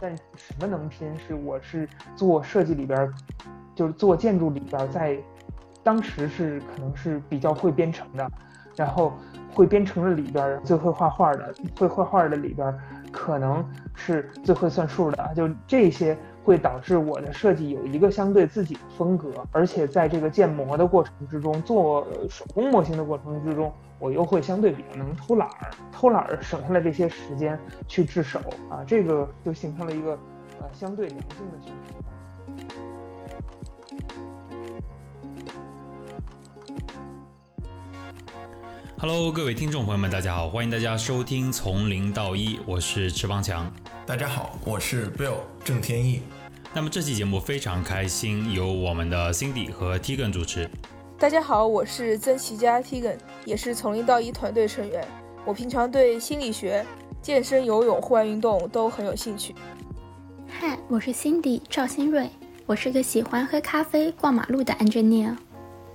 但什么能拼？是我是做设计里边，就是做建筑里边，在当时是可能是比较会编程的，然后会编程的里边最会画画的，会画画的里边可能是最会算数的，就这些。会导致我的设计有一个相对自己的风格，而且在这个建模的过程之中，做手工模型的过程之中，我又会相对比较能偷懒儿，偷懒儿省下来这些时间去制手啊，这个就形成了一个呃相对良性的循环。Hello，各位听众朋友们，大家好，欢迎大家收听从零到一，我是池邦强。大家好，我是 Bill 郑天意。那么这期节目非常开心，由我们的 Cindy 和 Tegan 主持。大家好，我是曾奇佳 Tegan，也是从零到一团队成员。我平常对心理学、健身、游泳、户外运动都很有兴趣。嗨，我是 Cindy 赵新瑞，我是个喜欢喝咖啡、逛马路的 engineer。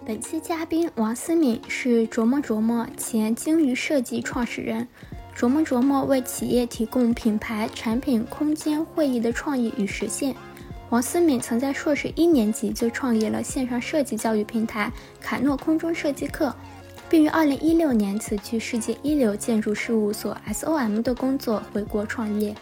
本期嘉宾王思敏是琢磨琢磨前鲸鱼设计创始人。琢磨琢磨为企业提供品牌、产品、空间、会议的创意与实现。王思敏曾在硕士一年级就创业了线上设计教育平台凯诺空中设计课，并于二零一六年辞去世界一流建筑事务所 SOM 的工作回国创业。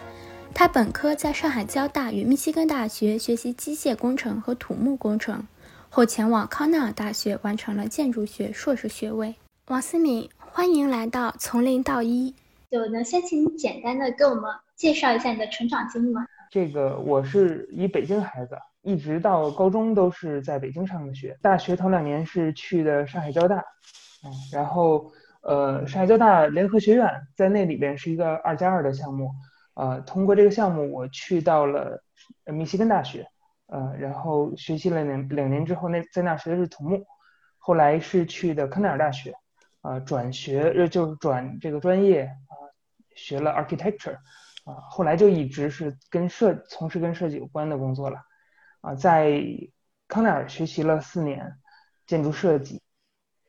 他本科在上海交大与密西根大学学习机械工程和土木工程，后前往康奈尔大学完成了建筑学硕士学位。王思敏，欢迎来到从零到一。就能先请你简单的给我们介绍一下你的成长经历吗？这个我是一北京孩子，一直到高中都是在北京上的学，大学头两年是去的上海交大，嗯，然后呃上海交大联合学院在那里边是一个二加二的项目，呃，通过这个项目我去到了密西根大学，呃，然后学习了两两年之后，那在那学的是土木，后来是去的康奈尔大学，啊，转学呃就是转这个专业啊。学了 architecture，啊，后来就一直是跟设从事跟设计有关的工作了，啊，在康奈尔学习了四年建筑设计，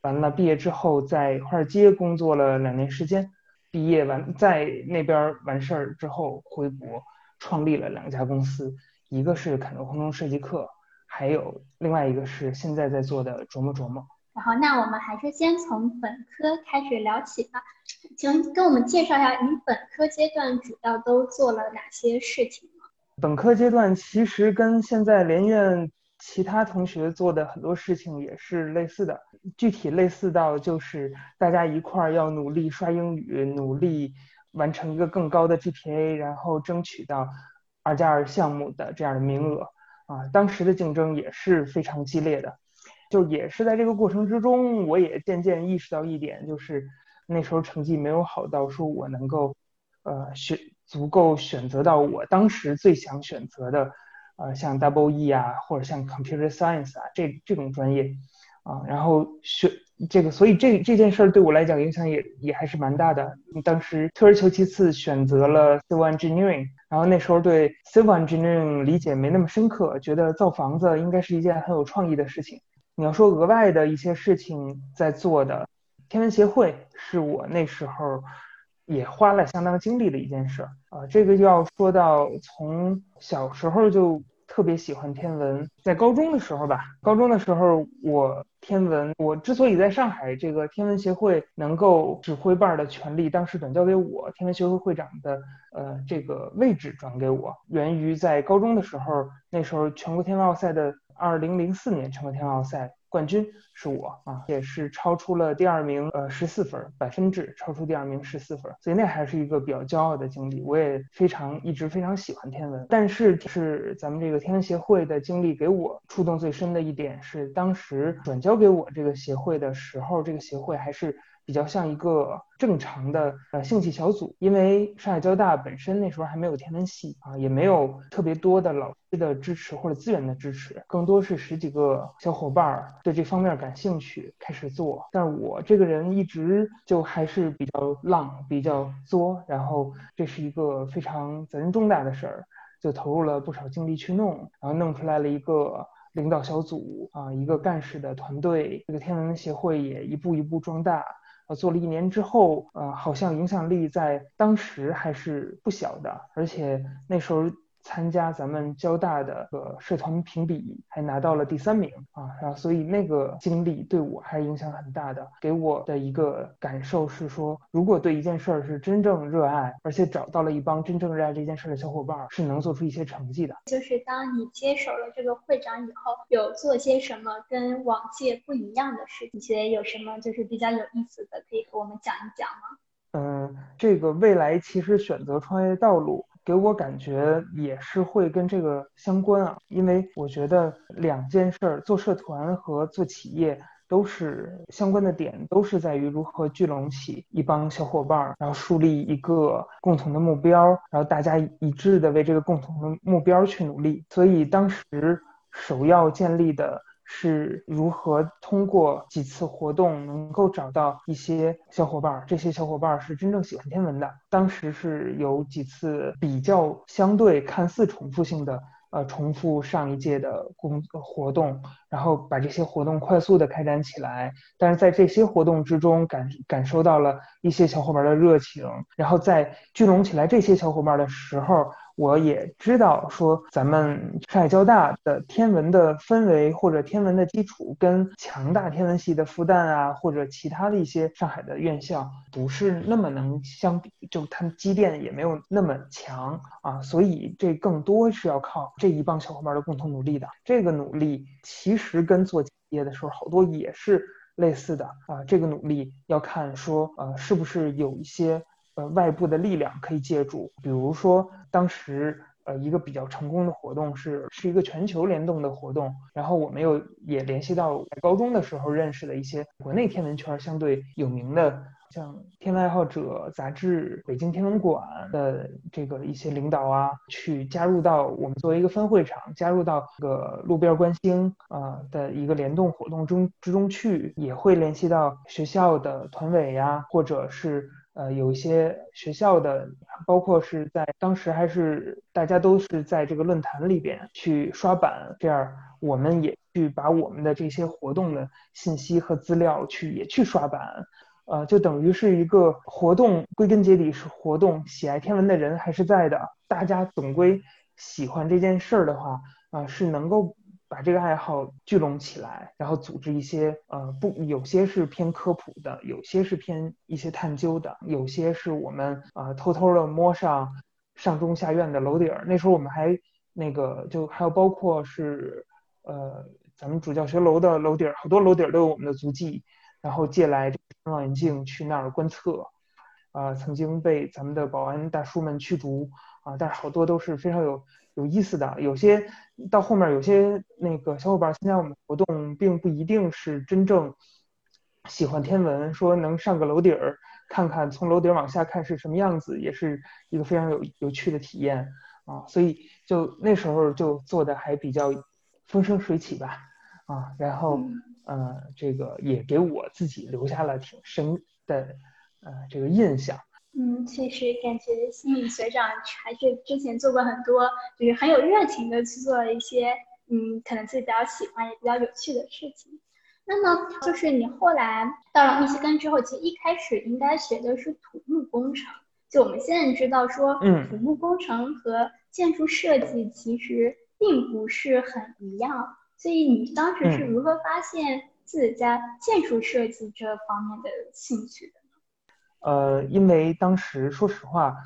完了毕业之后在华尔街工作了两年时间，毕业完在那边完事儿之后回国创立了两家公司，一个是凯诺空中设计课，还有另外一个是现在在做的琢磨琢磨。然后，那我们还是先从本科开始聊起吧。请跟我们介绍一下，你本科阶段主要都做了哪些事情？本科阶段其实跟现在联院其他同学做的很多事情也是类似的，具体类似到就是大家一块儿要努力刷英语，努力完成一个更高的 GPA，然后争取到二加二项目的这样的名额。啊，当时的竞争也是非常激烈的。就也是在这个过程之中，我也渐渐意识到一点，就是那时候成绩没有好到说我能够，呃选足够选择到我当时最想选择的，呃像 Double E 啊，或者像 Computer Science 啊这这种专业，啊，然后选这个，所以这这件事儿对我来讲影响也也还是蛮大的。当时退而求其次选择了 Civil Engineering，然后那时候对 Civil Engineering 理解没那么深刻，觉得造房子应该是一件很有创意的事情。你要说额外的一些事情在做的，天文协会是我那时候也花了相当精力的一件事啊。这个就要说到从小时候就特别喜欢天文，在高中的时候吧，高中的时候我天文，我之所以在上海这个天文协会能够指挥办的权利，当时转交给我，天文协会会长的呃这个位置转给我，源于在高中的时候，那时候全国天文奥赛的。二零零四年全国天文奥赛冠军是我啊，也是超出了第二名呃十四分，百分制超出第二名十四分，所以那还是一个比较骄傲的经历。我也非常一直非常喜欢天文，但是是咱们这个天文协会的经历给我触动最深的一点是，当时转交给我这个协会的时候，这个协会还是。比较像一个正常的呃兴趣小组，因为上海交大本身那时候还没有天文系啊，也没有特别多的老师的支持或者资源的支持，更多是十几个小伙伴对这方面感兴趣开始做。但是我这个人一直就还是比较浪，比较作，然后这是一个非常责任重大的事儿，就投入了不少精力去弄，然后弄出来了一个领导小组啊，一个干事的团队，这个天文协会也一步一步壮大。做了一年之后，呃，好像影响力在当时还是不小的，而且那时候参加咱们交大的个社团评比，还拿到了第三名啊。然后所以那个经历对我还是影响很大的，给我的一个感受是说，如果对一件事儿是真正热爱，而且找到了一帮真正热爱这件事的小伙伴，是能做出一些成绩的。就是当你接手了这个会长以后，有做些什么跟往届不一样的事情？觉得有什么就是比较有意思的，可以和我们讲一讲吗？嗯，这个未来其实选择创业道路，给我感觉也是会跟这个相关啊。因为我觉得两件事儿，做社团和做企业都是相关的点，都是在于如何聚拢起一帮小伙伴，然后树立一个共同的目标，然后大家一致的为这个共同的目标去努力。所以当时首要建立的。是如何通过几次活动能够找到一些小伙伴儿？这些小伙伴儿是真正喜欢天文的。当时是有几次比较相对看似重复性的，呃，重复上一届的工活动，然后把这些活动快速的开展起来。但是在这些活动之中感感受到了一些小伙伴的热情，然后在聚拢起来这些小伙伴的时候。我也知道，说咱们上海交大的天文的氛围或者天文的基础，跟强大天文系的复旦啊，或者其他的一些上海的院校不是那么能相比，就它积淀也没有那么强啊，所以这更多是要靠这一帮小伙伴的共同努力的。这个努力其实跟做企业的时候好多也是类似的啊，这个努力要看说呃是不是有一些。呃，外部的力量可以借助，比如说当时呃一个比较成功的活动是是一个全球联动的活动，然后我们又也联系到高中的时候认识的一些国内天文圈相对有名的，像《天文爱好者》杂志、北京天文馆的这个一些领导啊，去加入到我们作为一个分会场，加入到这个路边观星啊的一个联动活动中之中去，也会联系到学校的团委呀，或者是。呃，有一些学校的，包括是在当时还是大家都是在这个论坛里边去刷版，这样我们也去把我们的这些活动的信息和资料去也去刷版，呃，就等于是一个活动，归根结底是活动，喜爱天文的人还是在的，大家总归喜欢这件事儿的话，啊，是能够。把这个爱好聚拢起来，然后组织一些呃不，有些是偏科普的，有些是偏一些探究的，有些是我们啊偷偷的摸上上中下院的楼顶儿。那时候我们还那个就还有包括是呃咱们主教学楼的楼顶儿，好多楼顶儿都有我们的足迹，然后借来望远镜去那儿观测，啊曾经被咱们的保安大叔们驱逐啊，但是好多都是非常有。有意思的，有些到后面有些那个小伙伴参加我们活动，并不一定是真正喜欢天文，说能上个楼顶儿看看，从楼顶往下看是什么样子，也是一个非常有有趣的体验啊。所以就那时候就做的还比较风生水起吧，啊，然后呃这个也给我自己留下了挺深的呃这个印象。嗯，确实感觉心理学长还是之前做过很多，就是很有热情的去做一些，嗯，可能自己比较喜欢也比较有趣的事情。那么就是你后来到了密西根之后，其实一开始应该学的是土木工程。就我们现在知道说，嗯，土木工程和建筑设计其实并不是很一样。所以你当时是如何发现自己在建筑设计这方面的兴趣的？呃，因为当时说实话，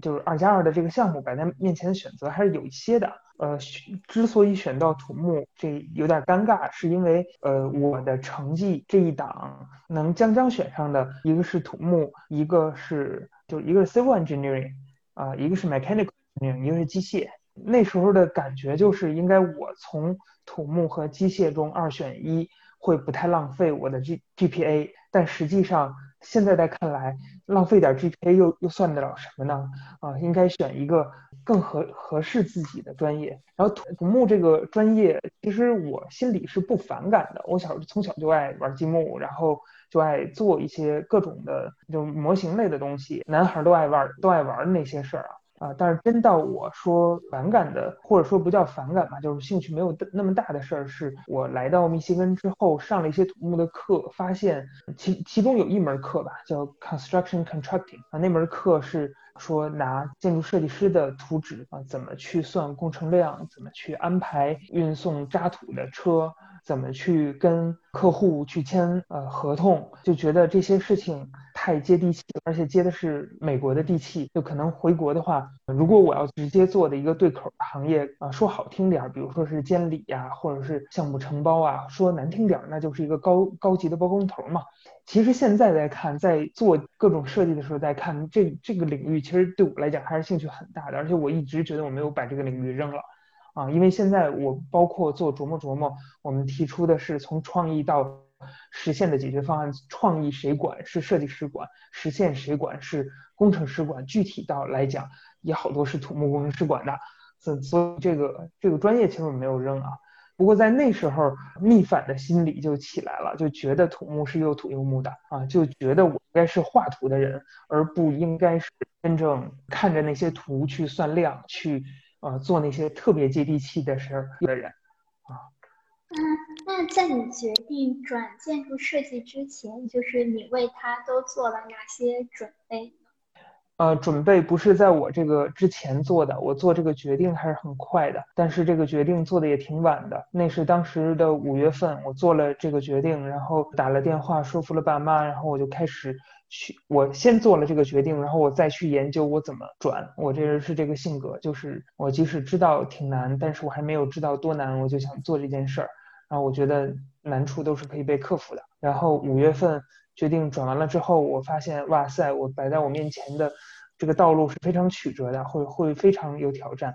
就是二加二的这个项目摆在面前的选择还是有一些的。呃，之所以选到土木，这有点尴尬，是因为呃我的成绩这一档能将将选上的一个是土木，一个是就一个是 civil engineering 啊，一个是 mechanical engineering，一个是机械。那时候的感觉就是应该我从土木和机械中二选一会不太浪费我的 G GPA，但实际上。现在在看来，浪费点 GPA 又又算得了什么呢？啊，应该选一个更合合适自己的专业。然后土木这个专业，其实我心里是不反感的。我小时候从小就爱玩积木，然后就爱做一些各种的就模型类的东西。男孩都爱玩都爱玩那些事儿啊。啊，但是真到我说反感的，或者说不叫反感吧，就是兴趣没有那么大的事儿，是我来到密歇根之后上了一些土木的课，发现其其中有一门课吧，叫 Construction Contracting 啊，那门课是说拿建筑设计师的图纸啊，怎么去算工程量，怎么去安排运送渣土的车。怎么去跟客户去签呃合同，就觉得这些事情太接地气，而且接的是美国的地气。就可能回国的话，如果我要直接做的一个对口行业啊，说好听点，比如说是监理呀，或者是项目承包啊；说难听点，那就是一个高高级的包工头嘛。其实现在在看，在做各种设计的时候，在看这这个领域，其实对我来讲还是兴趣很大的，而且我一直觉得我没有把这个领域扔了。啊，因为现在我包括做琢磨琢磨，我们提出的是从创意到实现的解决方案。创意谁管？是设计师管。实现谁管？是工程师管。具体到来讲，也好多是土木工程师管的。所所以这个这个专业其实没有扔啊。不过在那时候，逆反的心理就起来了，就觉得土木是又土又木的啊，就觉得我应该是画图的人，而不应该是真正看着那些图去算量去。呃，做那些特别接地气的事儿的人，啊，嗯，那在你决定转建筑设计之前，就是你为他都做了哪些准备？呃，准备不是在我这个之前做的，我做这个决定还是很快的，但是这个决定做的也挺晚的。那是当时的五月份，我做了这个决定，然后打了电话说服了爸妈，然后我就开始。去，我先做了这个决定，然后我再去研究我怎么转。我这人是这个性格，就是我即使知道挺难，但是我还没有知道多难，我就想做这件事儿。然后我觉得难处都是可以被克服的。然后五月份决定转完了之后，我发现哇塞，我摆在我面前的这个道路是非常曲折的，会会非常有挑战。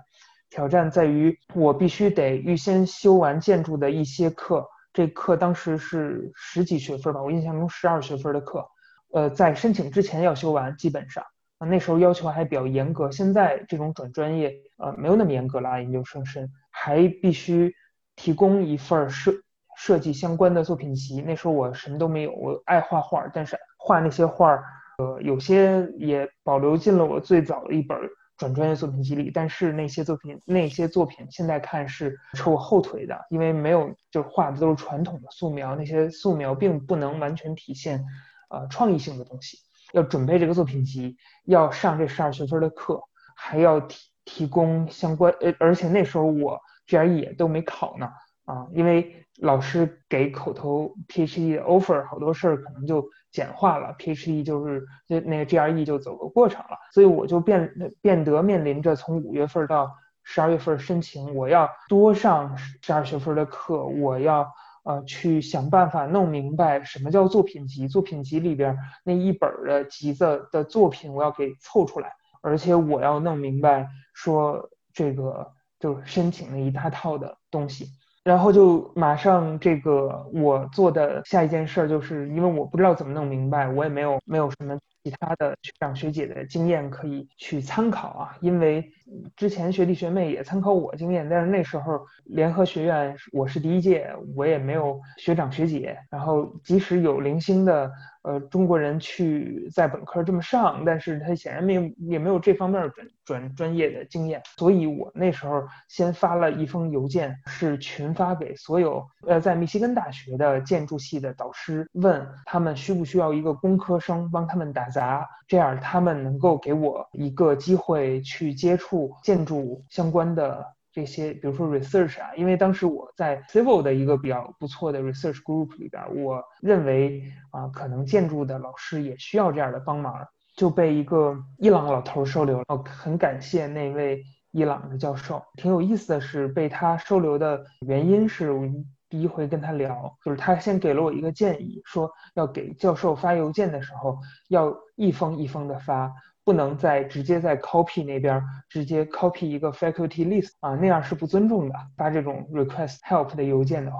挑战在于我必须得预先修完建筑的一些课，这课当时是十几学分吧，我印象中十二学分的课。呃，在申请之前要修完，基本上，那时候要求还比较严格。现在这种转专业，呃，没有那么严格了。研究生生还必须提供一份设设计相关的作品集。那时候我什么都没有，我爱画画，但是画那些画，呃，有些也保留进了我最早的一本转专业作品集里。但是那些作品，那些作品现在看是扯我后腿的，因为没有，就画的都是传统的素描，那些素描并不能完全体现。呃，创意性的东西要准备这个作品集，要上这十二学分的课，还要提提供相关呃，而且那时候我 GRE 也都没考呢啊，因为老师给口头 PhD 的 offer，好多事儿可能就简化了，PhD 就是那那个 GRE 就走个过程了，所以我就变变得面临着从五月份到十二月份申请，我要多上十二学分的课，我要。呃，去想办法弄明白什么叫作品集，作品集里边那一本的集子的作品，我要给凑出来，而且我要弄明白说这个就申请了一大套的东西，然后就马上这个我做的下一件事儿就是，因为我不知道怎么弄明白，我也没有没有什么。其他的学长学姐的经验可以去参考啊，因为之前学弟学妹也参考我经验，但是那时候联合学院我是第一届，我也没有学长学姐，然后即使有零星的。呃，中国人去在本科这么上，但是他显然没有也没有这方面转转专业的经验，所以我那时候先发了一封邮件，是群发给所有呃在密西根大学的建筑系的导师，问他们需不需要一个工科生帮他们打杂，这样他们能够给我一个机会去接触建筑相关的。这些，比如说 research 啊，因为当时我在 civil 的一个比较不错的 research group 里边，我认为啊，可能建筑的老师也需要这样的帮忙，就被一个伊朗老头收留了。很感谢那位伊朗的教授。挺有意思的是，被他收留的原因是我第一回跟他聊，就是他先给了我一个建议，说要给教授发邮件的时候要一封一封的发。不能再直接在 copy 那边直接 copy 一个 faculty list 啊，那样是不尊重的。发这种 request help 的邮件的话，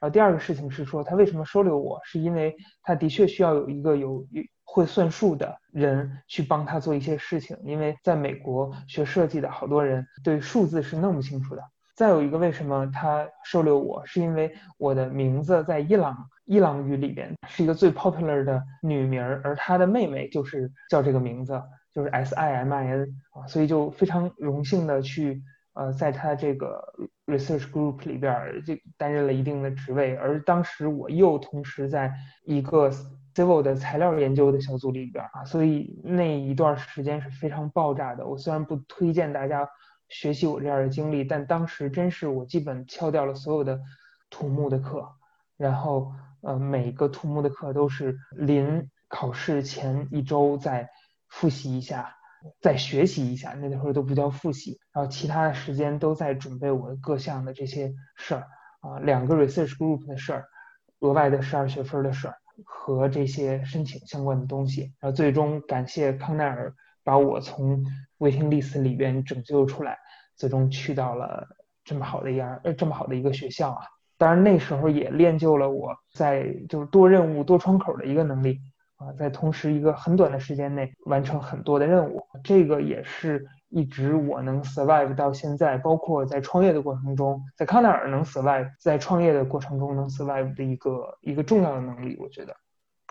然后第二个事情是说，他为什么收留我，是因为他的确需要有一个有会算数的人去帮他做一些事情，因为在美国学设计的好多人对数字是弄不清楚的。再有一个，为什么他收留我，是因为我的名字在伊朗伊朗语里边是一个最 popular 的女名，而他的妹妹就是叫这个名字。就是 S I M I N 啊，所以就非常荣幸的去呃在他这个 research group 里边就担任了一定的职位，而当时我又同时在一个 civil 的材料研究的小组里边啊，所以那一段时间是非常爆炸的。我虽然不推荐大家学习我这样的经历，但当时真是我基本敲掉了所有的土木的课，然后呃每个土木的课都是临考试前一周在。复习一下，再学习一下，那会儿都不叫复习，然后其他的时间都在准备我各项的这些事儿啊，两个 research group 的事儿，额外的十二学分的事儿和这些申请相关的东西，然后最终感谢康奈尔把我从 waiting list 里边拯救出来，最终去到了这么好的一样这么好的一个学校啊，当然那时候也练就了我在就是多任务多窗口的一个能力。啊，在同时一个很短的时间内完成很多的任务，这个也是一直我能 survive 到现在，包括在创业的过程中，在康奈尔能 survive，在创业的过程中能 survive 的一个一个重要的能力，我觉得。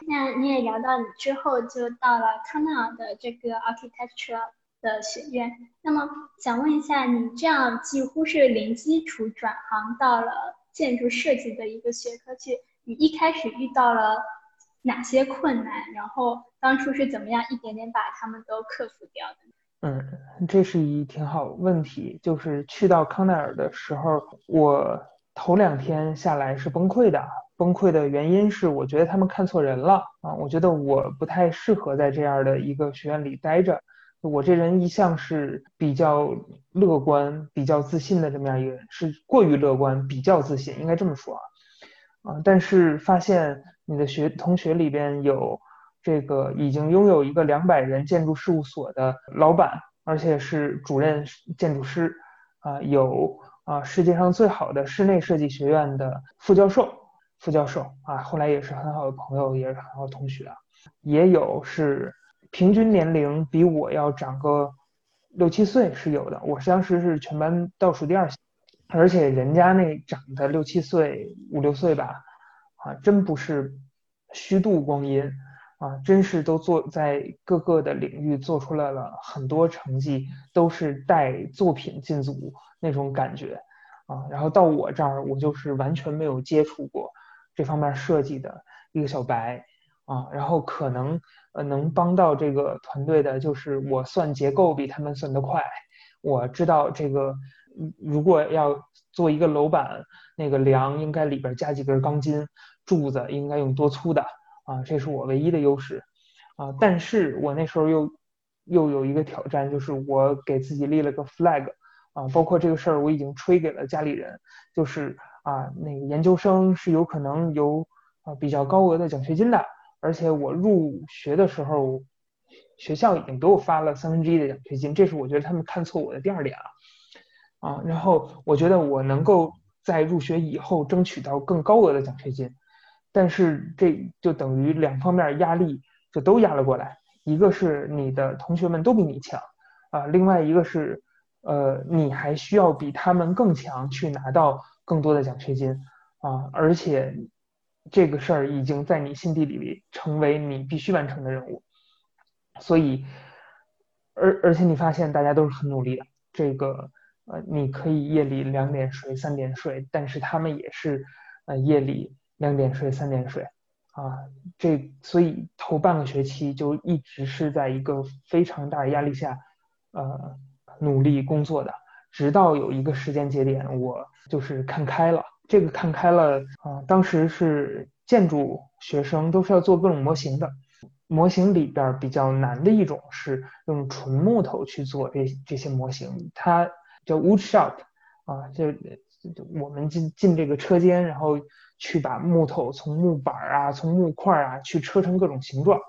那你也聊到你之后就到了康奈尔的这个 architecture 的学院，那么想问一下，你这样几乎是零基础转行到了建筑设计的一个学科去，你一开始遇到了？哪些困难？然后当初是怎么样一点点把他们都克服掉的？嗯，这是一挺好问题。就是去到康奈尔的时候，我头两天下来是崩溃的。崩溃的原因是我觉得他们看错人了啊！我觉得我不太适合在这样的一个学院里待着。我这人一向是比较乐观、比较自信的这么样一个人，是过于乐观、比较自信，应该这么说啊。啊，但是发现。你的学同学里边有这个已经拥有一个两百人建筑事务所的老板，而且是主任建筑师啊，有啊世界上最好的室内设计学院的副教授，副教授啊，后来也是很好的朋友，也是很好的同学，也有是平均年龄比我要长个六七岁是有的，我当时是全班倒数第二，而且人家那长得六七岁五六岁吧。啊，真不是虚度光阴啊，真是都做在各个的领域做出来了很多成绩，都是带作品进组那种感觉啊。然后到我这儿，我就是完全没有接触过这方面设计的一个小白啊。然后可能呃能帮到这个团队的，就是我算结构比他们算得快，我知道这个如果要做一个楼板，那个梁应该里边加几根钢筋。柱子应该用多粗的啊？这是我唯一的优势啊！但是我那时候又又有一个挑战，就是我给自己立了个 flag 啊，包括这个事儿我已经吹给了家里人，就是啊，那个研究生是有可能有啊比较高额的奖学金的，而且我入学的时候学校已经给我发了三分之一的奖学金，这是我觉得他们看错我的第二点啊啊！然后我觉得我能够在入学以后争取到更高额的奖学金。但是这就等于两方面压力就都压了过来，一个是你的同学们都比你强啊，另外一个是呃你还需要比他们更强去拿到更多的奖学金啊，而且这个事儿已经在你心底里成为你必须完成的任务，所以而而且你发现大家都是很努力的，这个呃你可以夜里两点睡三点睡，但是他们也是呃夜里。两点睡，三点睡，啊，这所以头半个学期就一直是在一个非常大的压力下，呃，努力工作的，直到有一个时间节点，我就是看开了。这个看开了啊，当时是建筑学生都是要做各种模型的，模型里边比较难的一种是用纯木头去做这这些模型，它叫 wood shop，啊，就我们进进这个车间，然后。去把木头从木板啊，从木块啊，去车成各种形状。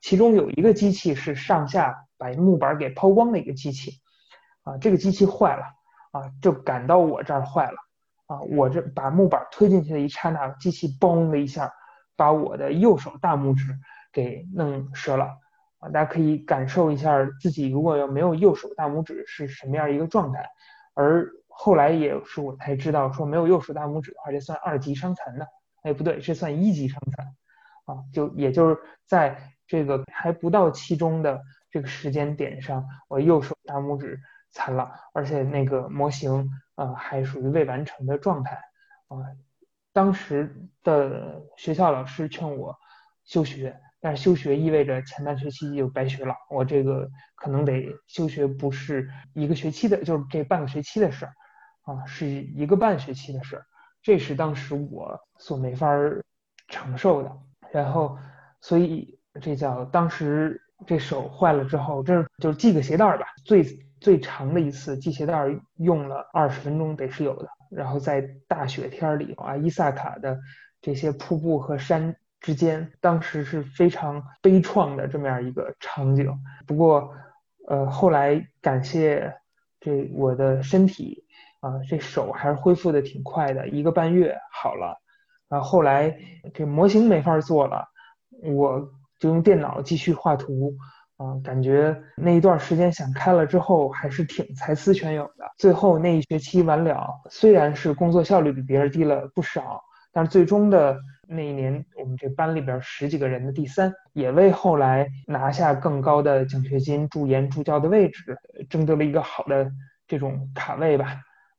其中有一个机器是上下把木板给抛光的一个机器，啊，这个机器坏了，啊，就赶到我这儿坏了，啊，我这把木板推进去的一刹那，机器嘣的一下把我的右手大拇指给弄折了，啊，大家可以感受一下自己如果要没有右手大拇指是什么样一个状态，而。后来也是我才知道，说没有右手大拇指的话，这算二级伤残的。哎，不对，这算一级伤残啊。就也就是在这个还不到期中的这个时间点上，我右手大拇指残了，而且那个模型啊还属于未完成的状态啊。当时的学校老师劝我休学，但是休学意味着前半学期就白学了，我这个可能得休学，不是一个学期的，就是这半个学期的事儿啊，是一个半学期的事儿，这是当时我所没法承受的。然后，所以这叫当时这手坏了之后，这就系个鞋带吧，最最长的一次系鞋带用了二十分钟，得是有的。然后在大雪天里啊，伊萨卡的这些瀑布和山之间，当时是非常悲怆的这么样一个场景。不过，呃，后来感谢这我的身体啊，这手还是恢复的挺快的，一个半月好了。然后后来这模型没法做了，我就用电脑继续画图。啊，感觉那一段时间想开了之后，还是挺才思泉涌的。最后那一学期完了，虽然是工作效率比别人低了不少，但是最终的那一年，我们这班里边十几个人的第三，也为后来拿下更高的奖学金、助研助教的位置，争得了一个好的这种卡位吧。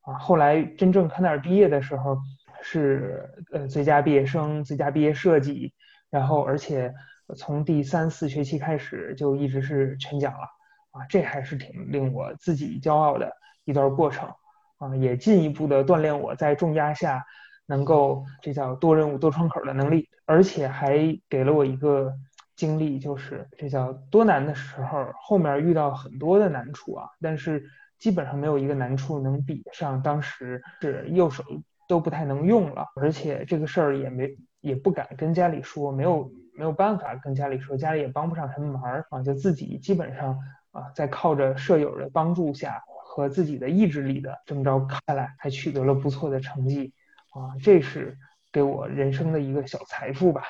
啊，后来真正看那儿毕业的时候，是呃最佳毕业生、最佳毕业设计，然后而且。从第三四学期开始就一直是全奖了啊，这还是挺令我自己骄傲的一段过程啊，也进一步的锻炼我在重压下能够这叫多任务多窗口的能力，而且还给了我一个经历，就是这叫多难的时候，后面遇到很多的难处啊，但是基本上没有一个难处能比得上当时是右手都不太能用了，而且这个事儿也没也不敢跟家里说，没有。没有办法跟家里说，家里也帮不上什么忙啊，就自己基本上啊，在靠着舍友的帮助下和自己的意志力的这么着看来，还取得了不错的成绩啊，这是给我人生的一个小财富吧。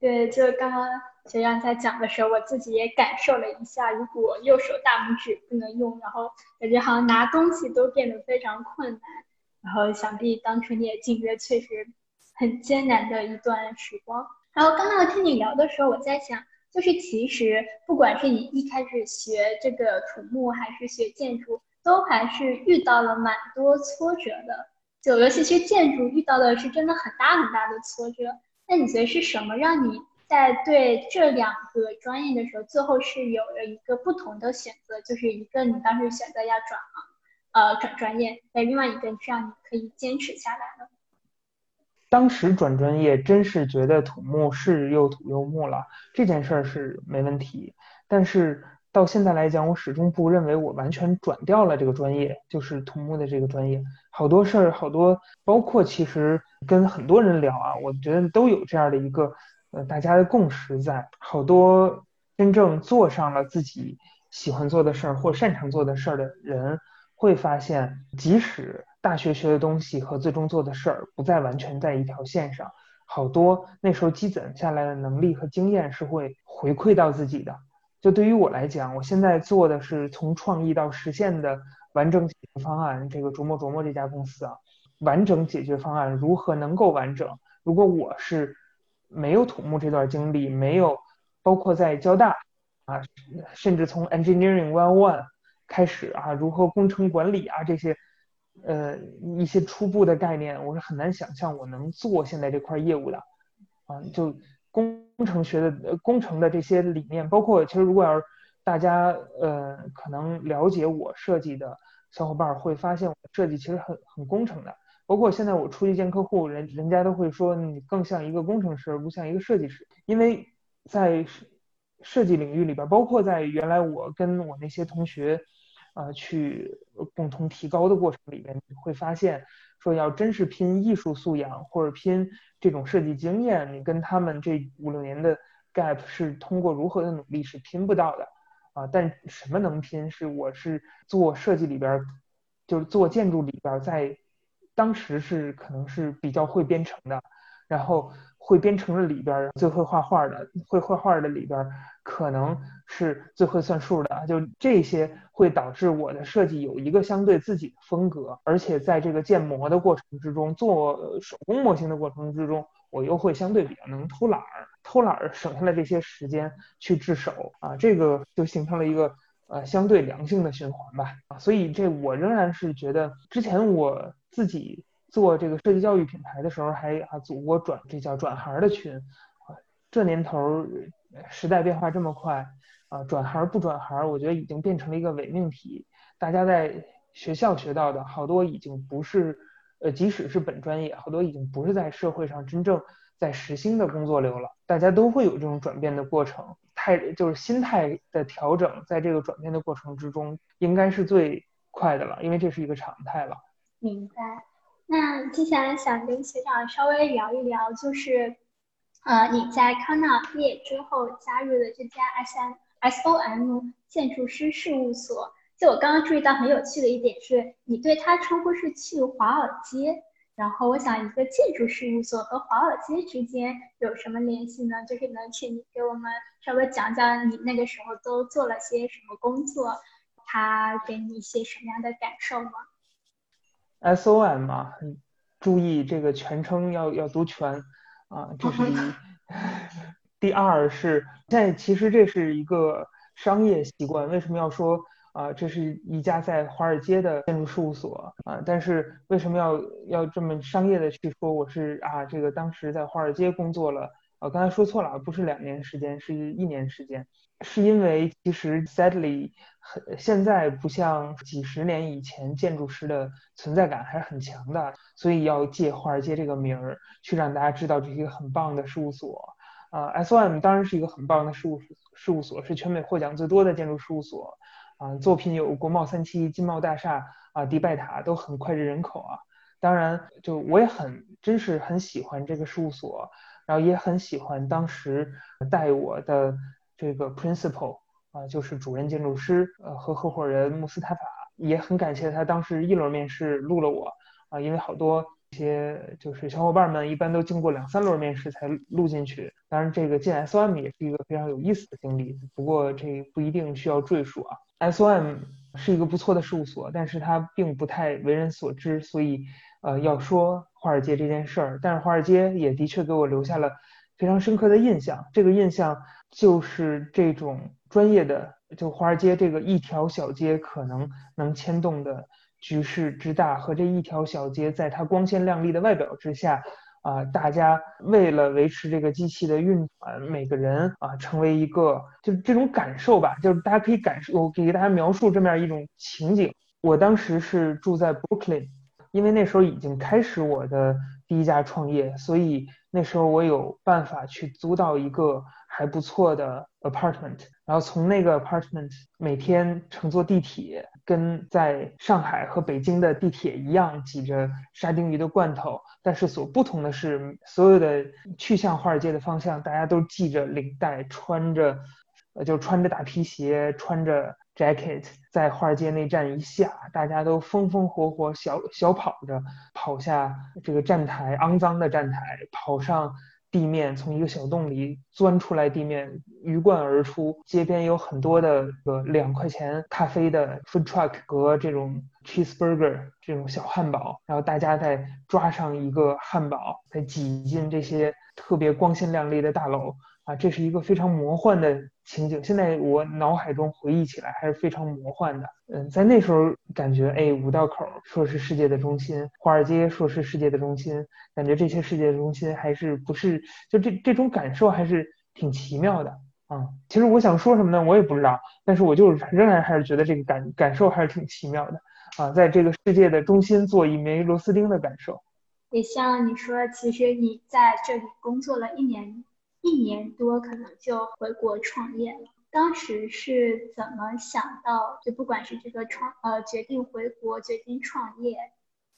对，就刚刚学长在讲的时候，我自己也感受了一下，如果右手大拇指不能用，然后感觉好像拿东西都变得非常困难，然后想必当初你也经历了确实很艰难的一段时光。然后刚刚听你聊的时候，我在想，就是其实不管是你一开始学这个土木，还是学建筑，都还是遇到了蛮多挫折的。就尤其是建筑遇到的是真的很大很大的挫折。那你觉得是什么让你在对这两个专业的时候，最后是有了一个不同的选择？就是一个你当时选择要转行，呃，转专业；那另外一个是让你可以坚持下来的。当时转专业真是觉得土木是又土又木了，这件事儿是没问题。但是到现在来讲，我始终不认为我完全转掉了这个专业，就是土木的这个专业。好多事儿，好多包括其实跟很多人聊啊，我觉得都有这样的一个呃大家的共识在。好多真正做上了自己喜欢做的事儿或擅长做的事儿的人，会发现即使。大学学的东西和最终做的事儿不再完全在一条线上，好多那时候积攒下来的能力和经验是会回馈到自己的。就对于我来讲，我现在做的是从创意到实现的完整解决方案。这个琢磨琢磨这家公司啊，完整解决方案如何能够完整？如果我是没有土木这段经历，没有包括在交大啊，甚至从 Engineering One One 开始啊，如何工程管理啊这些。呃，一些初步的概念，我是很难想象我能做现在这块业务的，啊，就工程学的工程的这些理念，包括其实如果要是大家呃可能了解我设计的小伙伴会发现，我设计其实很很工程的，包括现在我出去见客户，人人家都会说你更像一个工程师，而不像一个设计师，因为在设计领域里边，包括在原来我跟我那些同学。啊，去共同提高的过程里面，你会发现，说要真是拼艺术素养或者拼这种设计经验，你跟他们这五六年的 gap 是通过如何的努力是拼不到的啊。但什么能拼？是我是做设计里边，就是做建筑里边，在当时是可能是比较会编程的，然后。会编程的里边最会画画的，会画画的里边可能是最会算数的，就这些会导致我的设计有一个相对自己的风格，而且在这个建模的过程之中，做手工模型的过程之中，我又会相对比较能偷懒儿，偷懒儿省下来这些时间去制手啊，这个就形成了一个呃相对良性的循环吧啊，所以这我仍然是觉得，之前我自己做这个设计教育品牌的时候，还啊组过转这叫转行的群，这年头时代变化这么快啊，转行不转行，我觉得已经变成了一个伪命题，大家在学校学到的好多已经不是。呃，即使是本专业，好多已经不是在社会上真正在实心的工作流了，大家都会有这种转变的过程，态就是心态的调整，在这个转变的过程之中，应该是最快的了，因为这是一个常态了。明白。那接下来想跟学长稍微聊一聊，就是，呃，你在康纳毕业之后加入的这家 S M S O M 建筑师事务所。就我刚刚注意到很有趣的一点是，你对他称呼是去华尔街，然后我想一个建筑事务所和华尔街之间有什么联系呢？就是能请你给我们稍微讲讲你那个时候都做了些什么工作，他给你一些什么样的感受吗？S O M 嘛，注意这个全称要要读全啊，这是第一。第二是现在其实这是一个商业习惯，为什么要说？啊，这是一家在华尔街的建筑事务所啊，但是为什么要要这么商业的去说我是啊？这个当时在华尔街工作了，啊，刚才说错了，不是两年时间，是一年时间，是因为其实 sadly 现在不像几十年以前建筑师的存在感还是很强的，所以要借华尔街这个名儿去让大家知道这是一个很棒的事务所啊。SOM 当然是一个很棒的事务事务所，是全美获奖最多的建筑事务所。啊，作品有国贸三期、金茂大厦啊、迪拜塔都很脍炙人口啊。当然，就我也很真是很喜欢这个事务所，然后也很喜欢当时带我的这个 principal 啊，就是主任建筑师呃和合伙人穆斯塔法，也很感谢他当时一轮面试录了我啊，因为好多一些就是小伙伴们一般都经过两三轮面试才录进去。当然，这个进 SOM 也是一个非常有意思的经历，不过这不一定需要赘述啊。SOM 是一个不错的事务所，但是它并不太为人所知，所以呃要说华尔街这件事儿，但是华尔街也的确给我留下了非常深刻的印象。这个印象就是这种专业的，就华尔街这个一条小街可能能牵动的局势之大，和这一条小街在它光鲜亮丽的外表之下。啊，大家为了维持这个机器的运转，每个人啊成为一个，就这种感受吧，就是大家可以感受，我给大家描述这么样一种情景。我当时是住在 Brooklyn，因为那时候已经开始我的第一家创业，所以那时候我有办法去租到一个还不错的 apartment，然后从那个 apartment 每天乘坐地铁。跟在上海和北京的地铁一样，挤着沙丁鱼的罐头，但是所不同的是，所有的去向华尔街的方向，大家都系着领带，穿着，呃，就穿着大皮鞋，穿着 jacket，在华尔街那站一下，大家都风风火火，小小跑着跑下这个站台，肮脏的站台，跑上。地面从一个小洞里钻出来，地面鱼贯而出。街边有很多的个两块钱咖啡的 food truck 和这种 cheeseburger 这种小汉堡，然后大家再抓上一个汉堡，再挤进这些特别光鲜亮丽的大楼。啊，这是一个非常魔幻的情景。现在我脑海中回忆起来还是非常魔幻的。嗯，在那时候感觉，哎，五道口说是世界的中心，华尔街说是世界的中心，感觉这些世界的中心还是不是？就这这种感受还是挺奇妙的啊。其实我想说什么呢，我也不知道，但是我就是仍然还是觉得这个感感受还是挺奇妙的啊，在这个世界的中心做一枚螺丝钉的感受。也像你说，其实你在这里工作了一年。一年多可能就回国创业了。当时是怎么想到？就不管是这个创呃决定回国决定创业，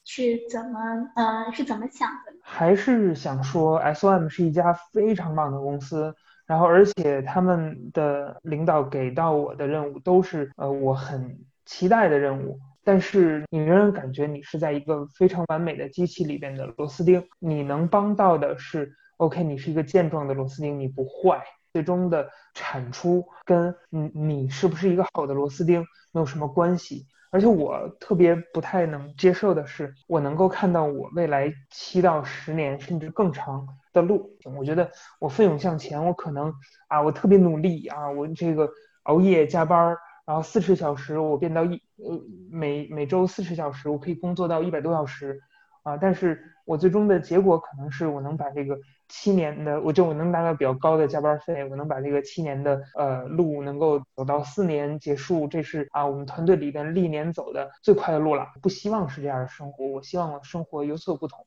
是怎么呃是怎么想的？还是想说，SOM 是一家非常棒的公司，然后而且他们的领导给到我的任务都是呃我很期待的任务。但是你仍然感觉你是在一个非常完美的机器里边的螺丝钉，你能帮到的是。OK，你是一个健壮的螺丝钉，你不坏，最终的产出跟你你是不是一个好的螺丝钉没有什么关系而且我特别不太能接受的是，我能够看到我未来七到十年甚至更长的路。我觉得我奋勇向前，我可能啊，我特别努力啊，我这个熬夜加班，然后四十小时我变到一呃每每周四十小时，我可以工作到一百多小时。啊，但是我最终的结果可能是我能把这个七年的，我就我能拿到比较高的加班费，我能把这个七年的呃路能够走到四年结束，这是啊我们团队里边历年走的最快的路了。不希望是这样的生活，我希望生活有所不同。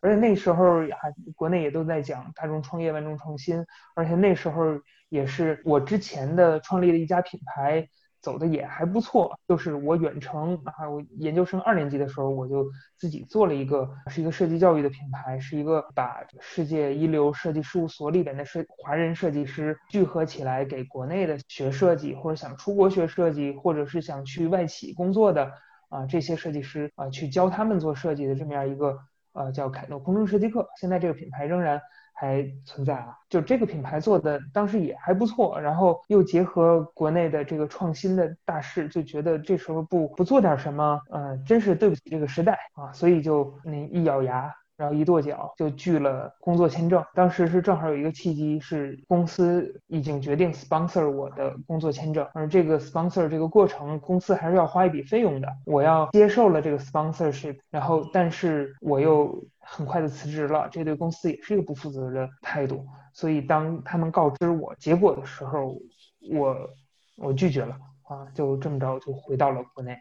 而且那时候还国内也都在讲大众创业万众创新，而且那时候也是我之前的创立的一家品牌。走的也还不错，就是我远程啊，我研究生二年级的时候，我就自己做了一个，是一个设计教育的品牌，是一个把世界一流设计事务所里边的设华人设计师聚合起来，给国内的学设计或者想出国学设计，或者是想去外企工作的啊这些设计师啊，去教他们做设计的这么样一个呃叫凯诺空中设计课，现在这个品牌仍然。还存在啊，就这个品牌做的当时也还不错，然后又结合国内的这个创新的大势，就觉得这时候不不做点什么，嗯，真是对不起这个时代啊，所以就那一咬牙。然后一跺脚就拒了工作签证。当时是正好有一个契机，是公司已经决定 sponsor 我的工作签证，而这个 sponsor 这个过程，公司还是要花一笔费用的。我要接受了这个 sponsorship，然后但是我又很快的辞职了，这对公司也是一个不负责任的态度。所以当他们告知我结果的时候，我我拒绝了啊，就这么着就回到了国内。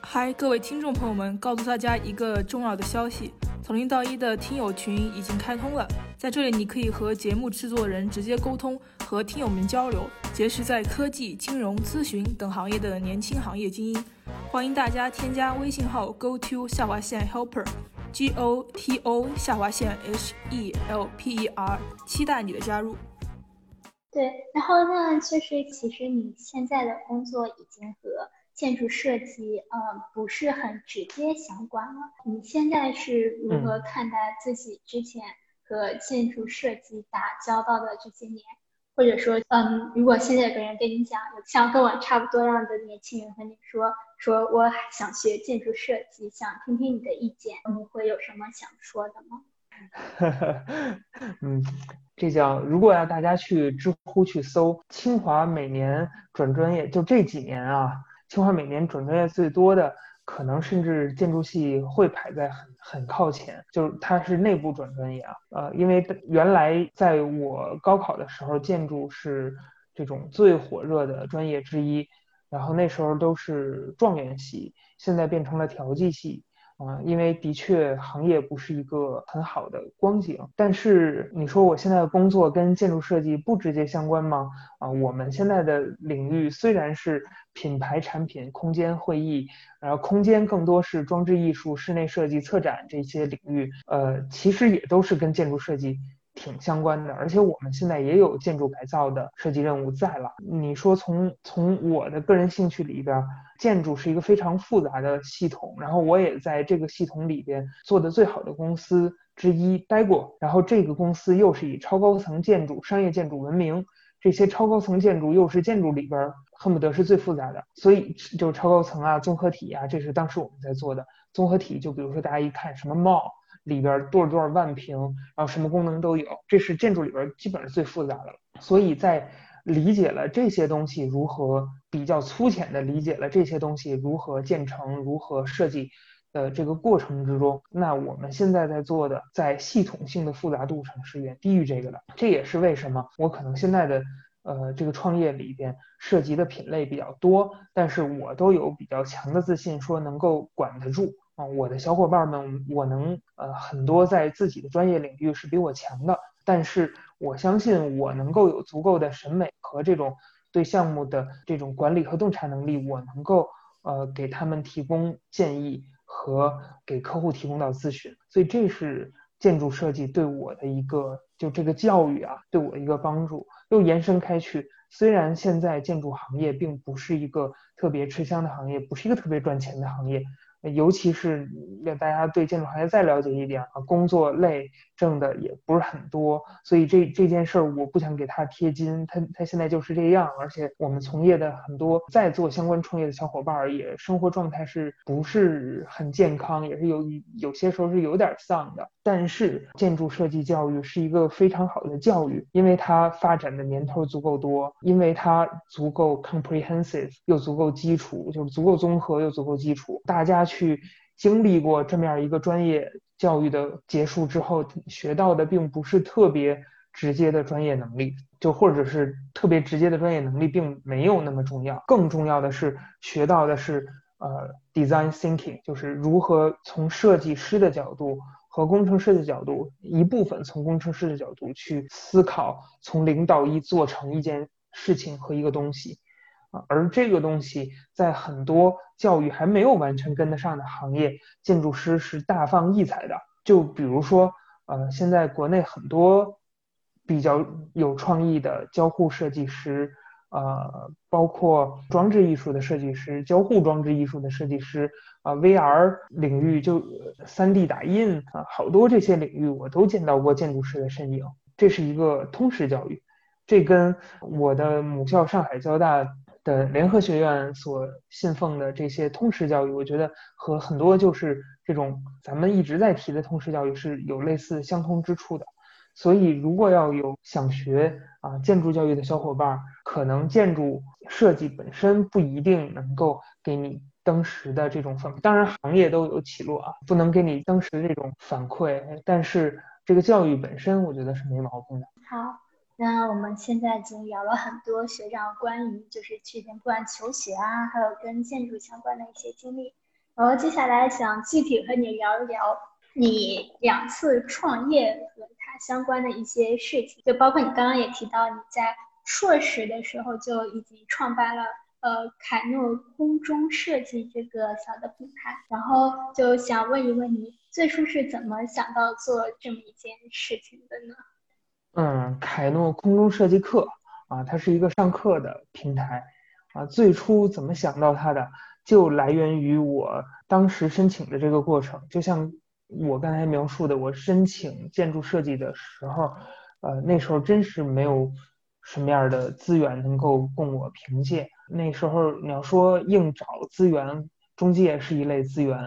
嗨，各位听众朋友们，告诉大家一个重要的消息：从零到一的听友群已经开通了，在这里你可以和节目制作人直接沟通，和听友们交流，结识在科技、金融、咨询等行业的年轻行业精英。欢迎大家添加微信号 go to 下划线 helper，g o t o 下划线 h e l p e r，期待你的加入。对，然后呢，就是其实你现在的工作已经和。建筑设计，呃，不是很直接相关了。你现在是如何看待自己之前和建筑设计打交道的这些年？或者说，嗯，如果现在有个人跟你讲，像跟我差不多样的年轻人和你说，说我想学建筑设计，想听听你的意见，你会有什么想说的吗？嗯，这叫如果要大家去知乎去搜清华每年转专业，就这几年啊。清华每年转专业最多的，可能甚至建筑系会排在很很靠前，就是它是内部转专业啊，呃，因为原来在我高考的时候，建筑是这种最火热的专业之一，然后那时候都是状元系，现在变成了调剂系。啊，因为的确行业不是一个很好的光景，但是你说我现在的工作跟建筑设计不直接相关吗？啊，我们现在的领域虽然是品牌产品、空间会议，然后空间更多是装置艺术、室内设计、策展这些领域，呃，其实也都是跟建筑设计。挺相关的，而且我们现在也有建筑改造的设计任务在了。你说从从我的个人兴趣里边，建筑是一个非常复杂的系统，然后我也在这个系统里边做的最好的公司之一待过，然后这个公司又是以超高层建筑、商业建筑闻名，这些超高层建筑又是建筑里边恨不得是最复杂的，所以就超高层啊、综合体啊，这是当时我们在做的综合体。就比如说大家一看什么 mall。里边多少多少万平，然后什么功能都有，这是建筑里边基本上最复杂的了。所以在理解了这些东西如何比较粗浅的理解了这些东西如何建成、如何设计的这个过程之中，那我们现在在做的，在系统性的复杂度上是远低于这个的。这也是为什么我可能现在的呃这个创业里边涉及的品类比较多，但是我都有比较强的自信，说能够管得住。啊，我的小伙伴们，我能呃很多在自己的专业领域是比我强的，但是我相信我能够有足够的审美和这种对项目的这种管理和洞察能力，我能够呃给他们提供建议和给客户提供到咨询，所以这是建筑设计对我的一个就这个教育啊对我的一个帮助，又延伸开去。虽然现在建筑行业并不是一个特别吃香的行业，不是一个特别赚钱的行业。尤其是让大家对建筑行业再了解一点啊，工作累，挣的也不是很多，所以这这件事儿我不想给他贴金，他他现在就是这样，而且我们从业的很多在做相关创业的小伙伴儿也生活状态是不是很健康，也是有有些时候是有点丧的。但是建筑设计教育是一个非常好的教育，因为它发展的年头足够多，因为它足够 comprehensive 又足够基础，就是足够综合又足够基础，大家。去经历过这么样一个专业教育的结束之后，学到的并不是特别直接的专业能力，就或者是特别直接的专业能力并没有那么重要。更重要的是学到的是呃 design thinking，就是如何从设计师的角度和工程师的角度，一部分从工程师的角度去思考，从零到一做成一件事情和一个东西。啊，而这个东西在很多教育还没有完全跟得上的行业，建筑师是大放异彩的。就比如说，呃，现在国内很多比较有创意的交互设计师，呃，包括装置艺术的设计师、交互装置艺术的设计师，啊，VR 领域就 3D 打印啊，好多这些领域我都见到过建筑师的身影。这是一个通识教育，这跟我的母校上海交大。的联合学院所信奉的这些通识教育，我觉得和很多就是这种咱们一直在提的通识教育是有类似相通之处的。所以，如果要有想学啊建筑教育的小伙伴，可能建筑设计本身不一定能够给你当时的这种反。当然，行业都有起落啊，不能给你当时这种反馈。但是，这个教育本身，我觉得是没毛病的。好。那我们现在已经聊了很多学长关于就是去年不管求学啊，还有跟建筑相关的一些经历，然后接下来想具体和你聊一聊你两次创业和它相关的一些事情，就包括你刚刚也提到你在硕士的时候就已经创办了呃凯诺空中设计这个小的品牌，然后就想问一问你最初是怎么想到做这么一件事情的呢？嗯，凯诺空中设计课啊，它是一个上课的平台啊。最初怎么想到它的，就来源于我当时申请的这个过程。就像我刚才描述的，我申请建筑设计的时候，呃，那时候真是没有什么样的资源能够供我凭借。那时候你要说硬找资源，中介是一类资源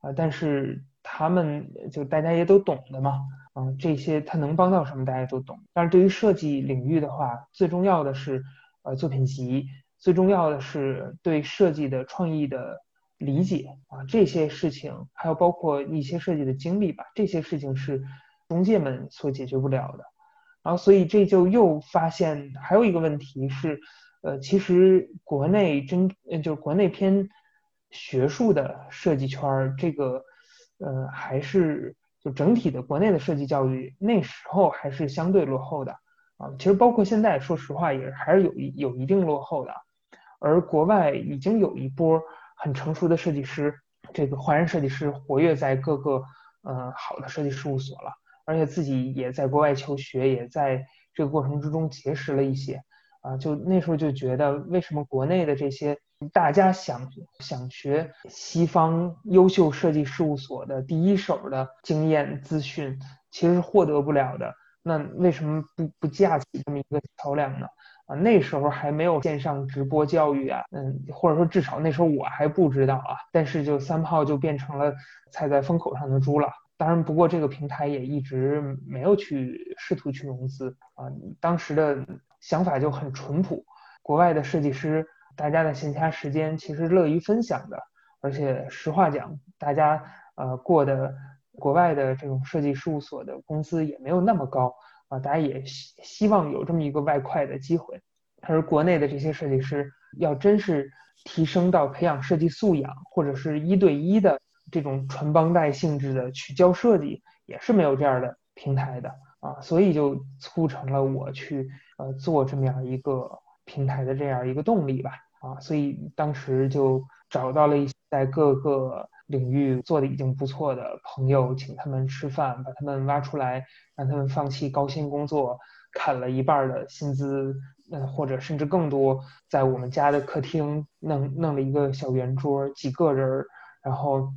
啊，但是他们就大家也都懂的嘛。嗯，这些他能帮到什么，大家都懂。但是对于设计领域的话，最重要的是，呃，作品集，最重要的是对设计的创意的理解啊，这些事情，还有包括一些设计的经历吧，这些事情是中介们所解决不了的。然后，所以这就又发现还有一个问题是，呃，其实国内真，就是国内偏学术的设计圈儿，这个，呃，还是。就整体的国内的设计教育，那时候还是相对落后的啊。其实包括现在，说实话也还是有一有一定落后的。而国外已经有一波很成熟的设计师，这个华人设计师活跃在各个呃好的设计事务所了，而且自己也在国外求学，也在这个过程之中结识了一些啊。就那时候就觉得，为什么国内的这些。大家想想学西方优秀设计事务所的第一手的经验资讯，其实获得不了的。那为什么不不架起这么一个桥梁呢？啊，那时候还没有线上直播教育啊，嗯，或者说至少那时候我还不知道啊。但是就三炮就变成了踩在风口上的猪了。当然，不过这个平台也一直没有去试图去融资啊。当时的想法就很淳朴，国外的设计师。大家的闲暇时间其实乐于分享的，而且实话讲，大家呃过的国外的这种设计事务所的工资也没有那么高啊，大家也希希望有这么一个外快的机会。而国内的这些设计师要真是提升到培养设计素养，或者是一对一的这种传帮带性质的去教设计，也是没有这样的平台的啊，所以就促成了我去呃做这么样一个。平台的这样一个动力吧，啊，所以当时就找到了一些在各个领域做的已经不错的朋友，请他们吃饭，把他们挖出来，让他们放弃高薪工作，砍了一半的薪资，嗯，或者甚至更多，在我们家的客厅弄弄了一个小圆桌，几个人，然后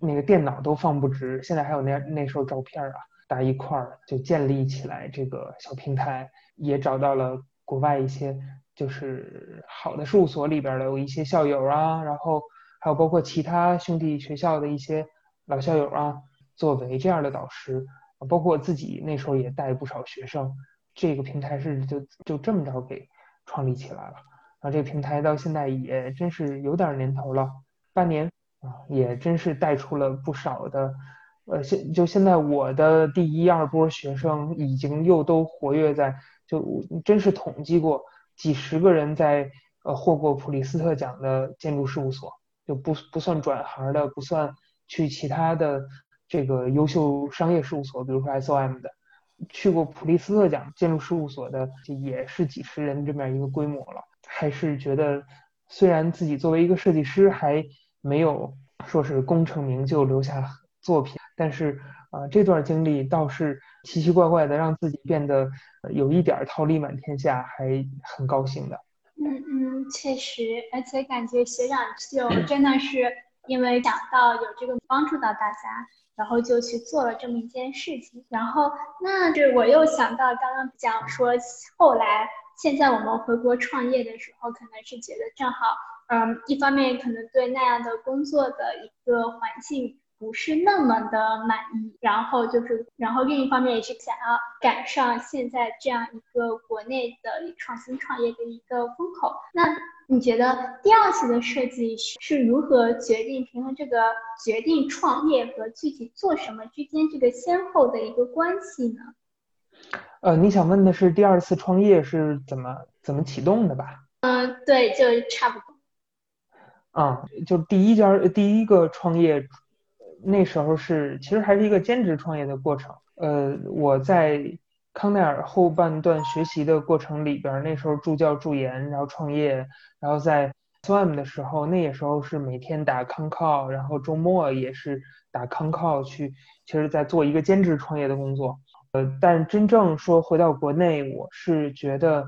那个电脑都放不直，现在还有那那时候照片啊，大家一块儿就建立起来这个小平台，也找到了国外一些就是好的事务所里边的有一些校友啊，然后还有包括其他兄弟学校的一些老校友啊，作为这样的导师，包括我自己那时候也带不少学生，这个平台是就就这么着给创立起来了。然后这个平台到现在也真是有点年头了，半年啊，也真是带出了不少的，呃，现就现在我的第一二波学生已经又都活跃在，就真是统计过几十个人在呃获过普利斯特奖的建筑事务所，就不不算转行的，不算去其他的这个优秀商业事务所，比如说 SOM 的，去过普利斯特奖建筑事务所的，就也是几十人这么样一个规模了。还是觉得，虽然自己作为一个设计师还没有说是功成名就留下作品，但是啊，这段经历倒是奇奇怪怪的，让自己变得有一点桃李满天下，还很高兴的。嗯嗯，确实，而且感觉学长就真的是因为想到有这个帮助到大家，然后就去做了这么一件事情。然后，那这我又想到刚刚讲说后来。现在我们回国创业的时候，可能是觉得正好，嗯，一方面可能对那样的工作的一个环境不是那么的满意，然后就是，然后另一方面也是想要赶上现在这样一个国内的创新创业的一个风口。那你觉得第二次的设计是如何决定平衡这个决定创业和具体做什么之间这个先后的一个关系呢？呃，你想问的是第二次创业是怎么怎么启动的吧？嗯，对，就差不多。啊，就第一家第一个创业，那时候是其实还是一个兼职创业的过程。呃，我在康奈尔后半段学习的过程里边，那时候助教助研，然后创业，然后在 SWAM 的时候，那个时候是每天打康考，然后周末也是打康考去，其实在做一个兼职创业的工作。呃，但真正说回到国内，我是觉得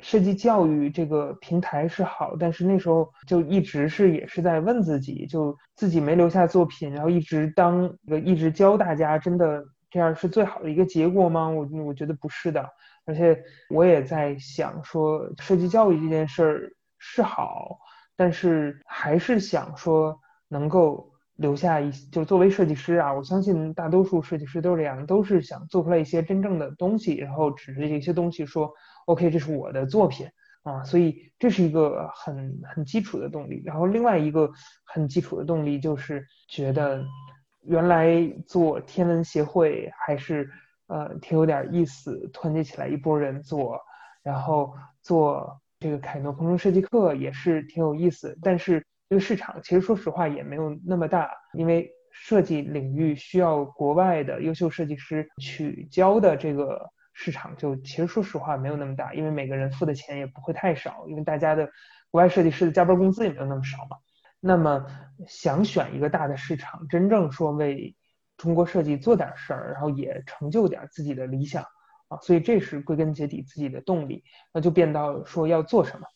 设计教育这个平台是好，但是那时候就一直是也是在问自己，就自己没留下作品，然后一直当一直教大家，真的这样是最好的一个结果吗？我我觉得不是的，而且我也在想说，设计教育这件事儿是好，但是还是想说能够。留下一就作为设计师啊，我相信大多数设计师都是这样，都是想做出来一些真正的东西，然后指着这些东西说，OK，这是我的作品啊，所以这是一个很很基础的动力。然后另外一个很基础的动力就是觉得原来做天文协会还是呃挺有点意思，团结起来一波人做，然后做这个凯诺工程设计课也是挺有意思，但是。这个市场其实说实话也没有那么大，因为设计领域需要国外的优秀设计师去教的这个市场，就其实说实话没有那么大，因为每个人付的钱也不会太少，因为大家的国外设计师的加班工资也没有那么少嘛。那么想选一个大的市场，真正说为中国设计做点事儿，然后也成就点自己的理想啊，所以这是归根结底自己的动力，那就变到说要做什么。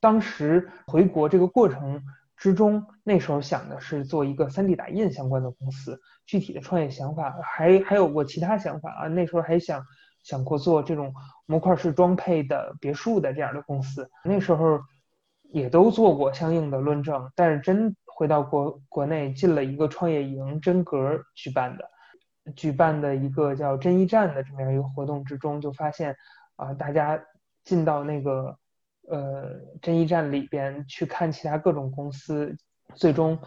当时回国这个过程。之中，那时候想的是做一个 3D 打印相关的公司，具体的创业想法还还有过其他想法啊。那时候还想想过做这种模块式装配的别墅的这样的公司，那时候也都做过相应的论证。但是真回到国国内，进了一个创业营，真格举办的，举办的一个叫真一站的这么样一个活动之中，就发现啊，大家进到那个。呃，真一站里边去看其他各种公司，最终，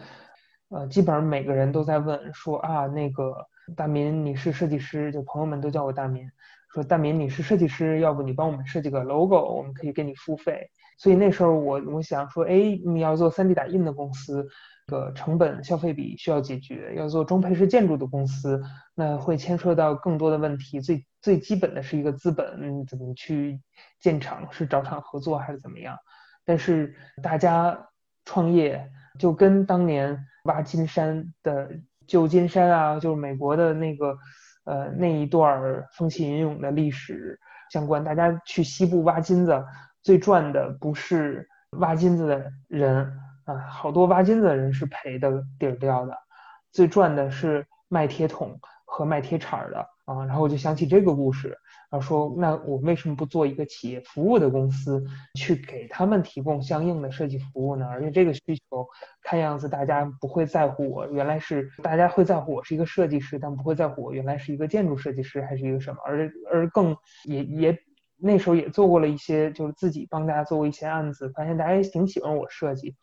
呃，基本上每个人都在问说啊，那个大民你是设计师，就朋友们都叫我大民，说大民你是设计师，要不你帮我们设计个 logo，我们可以给你付费。所以那时候我我想说，哎，你要做 3D 打印的公司。个成本消费比需要解决，要做中配式建筑的公司，那会牵涉到更多的问题。最最基本的是一个资本，怎么去建厂，是找厂合作还是怎么样？但是大家创业就跟当年挖金山的旧金山啊，就是美国的那个呃那一段风起云涌的历史相关。大家去西部挖金子，最赚的不是挖金子的人。啊，好多挖金子的人是赔的底儿掉的，最赚的是卖铁桶和卖铁铲的啊。然后我就想起这个故事。然后说，那我为什么不做一个企业服务的公司，去给他们提供相应的设计服务呢？而且这个需求，看样子大家不会在乎我，原来是大家会在乎我是一个设计师，但不会在乎我原来是一个建筑设计师还是一个什么。而而更也也那时候也做过了一些，就是自己帮大家做过一些案子，发现大家也挺喜欢我设计，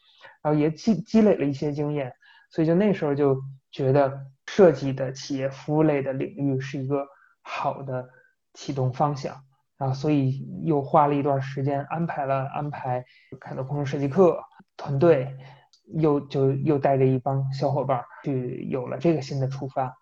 然后也积积累了一些经验，所以就那时候就觉得设计的企业服务类的领域是一个好的。启动方向，啊所以又花了一段时间安排了安排开了空中设计课团队，又就又带着一帮小伙伴去有了这个新的出发。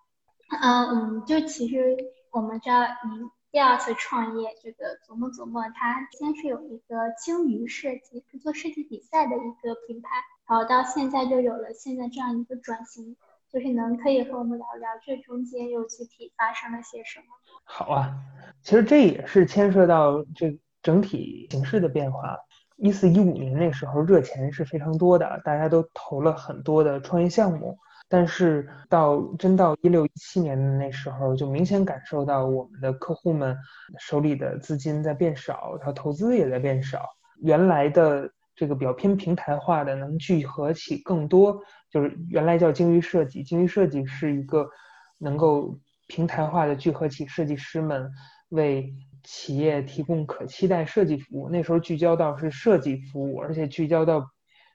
嗯嗯，就其实我们知道您第二次创业这个琢磨琢磨，它先是有一个鲸鱼设计做设计比赛的一个品牌，然后到现在就有了现在这样一个转型。就是能可以和我们聊聊这中间又具体发生了些什么？好啊，其实这也是牵涉到这整体形势的变化。一四一五年那时候热钱是非常多的，大家都投了很多的创业项目。但是到真到一六一七年的那时候，就明显感受到我们的客户们手里的资金在变少，然后投资也在变少。原来的这个比较偏平台化的，能聚合起更多。就是原来叫鲸鱼设计，鲸鱼设计是一个能够平台化的聚合起设计师们为企业提供可期待设计服务。那时候聚焦到是设计服务，而且聚焦到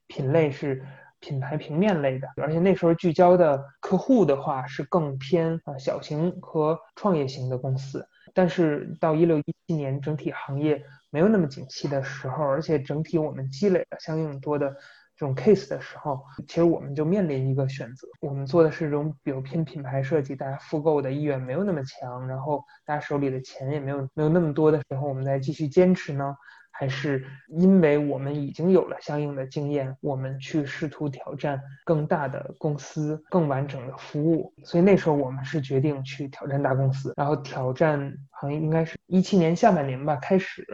品类是品牌平面类的，而且那时候聚焦的客户的话是更偏啊小型和创业型的公司。但是到一六一七年，整体行业没有那么景气的时候，而且整体我们积累了相应多的。这种 case 的时候，其实我们就面临一个选择。我们做的是这种比如偏品牌设计，大家复购的意愿没有那么强，然后大家手里的钱也没有没有那么多的时候，我们再继续坚持呢，还是因为我们已经有了相应的经验，我们去试图挑战更大的公司、更完整的服务？所以那时候我们是决定去挑战大公司，然后挑战好像应该是一七年下半年吧开始。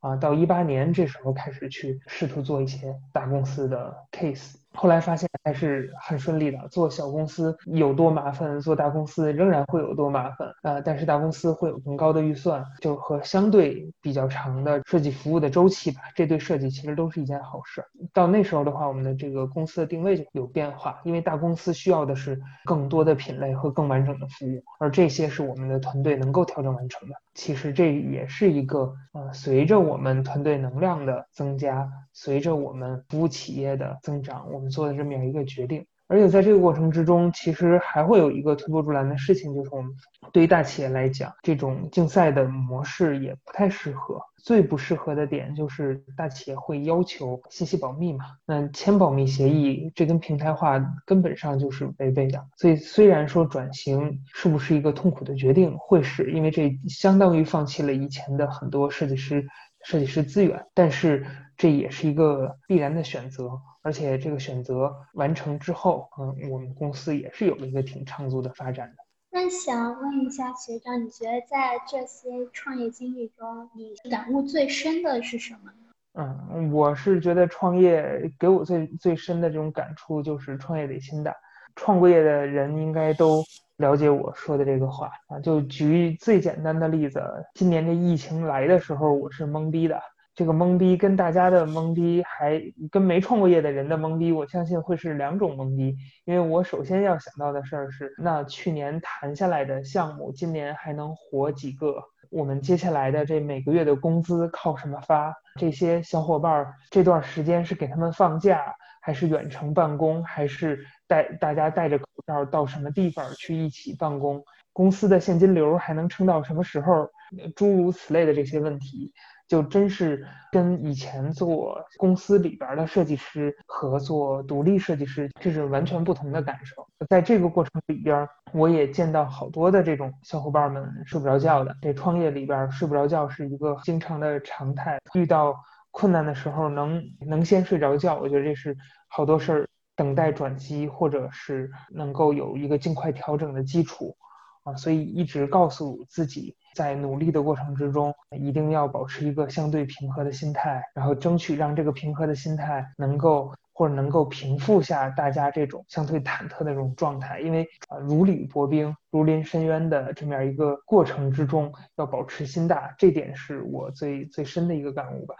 啊，到一八年这时候开始去试图做一些大公司的 case。后来发现还是很顺利的。做小公司有多麻烦，做大公司仍然会有多麻烦。呃，但是大公司会有更高的预算，就和相对比较长的设计服务的周期吧。这对设计其实都是一件好事。到那时候的话，我们的这个公司的定位就有变化，因为大公司需要的是更多的品类和更完整的服务，而这些是我们的团队能够调整完成的。其实这也是一个呃，随着我们团队能量的增加。随着我们服务企业的增长，我我们做的这么样一个决定。而且在这个过程之中，其实还会有一个推波助澜的事情，就是我们对于大企业来讲，这种竞赛的模式也不太适合。最不适合的点就是大企业会要求信息保密嘛，那签保密协议，这跟平台化根本上就是违背的。所以虽然说转型是不是一个痛苦的决定，会是因为这相当于放弃了以前的很多设计师。设计师资源，但是这也是一个必然的选择，而且这个选择完成之后，嗯，我们公司也是有了一个挺长足的发展的。那想问一下学长，你觉得在这些创业经历中，你感悟最深的是什么？嗯，我是觉得创业给我最最深的这种感触就是创业得心大，创过业的人应该都。了解我说的这个话啊，就举最简单的例子，今年这疫情来的时候，我是懵逼的。这个懵逼跟大家的懵逼，还跟没创过业的人的懵逼，我相信会是两种懵逼。因为我首先要想到的事儿是，那去年谈下来的项目，今年还能活几个？我们接下来的这每个月的工资靠什么发？这些小伙伴儿这段时间是给他们放假，还是远程办公，还是？带大家戴着口罩到什么地方去一起办公？公司的现金流还能撑到什么时候？诸如此类的这些问题，就真是跟以前做公司里边的设计师和做独立设计师，这是完全不同的感受。在这个过程里边，我也见到好多的这种小伙伴们睡不着觉的。这创业里边睡不着觉是一个经常的常态。遇到困难的时候，能能先睡着觉，我觉得这是好多事儿。等待转机，或者是能够有一个尽快调整的基础啊，所以一直告诉自己，在努力的过程之中，一定要保持一个相对平和的心态，然后争取让这个平和的心态能够或者能够平复下大家这种相对忐忑的这种状态。因为啊，如履薄冰、如临深渊的这么样一个过程之中，要保持心大，这点是我最最深的一个感悟吧。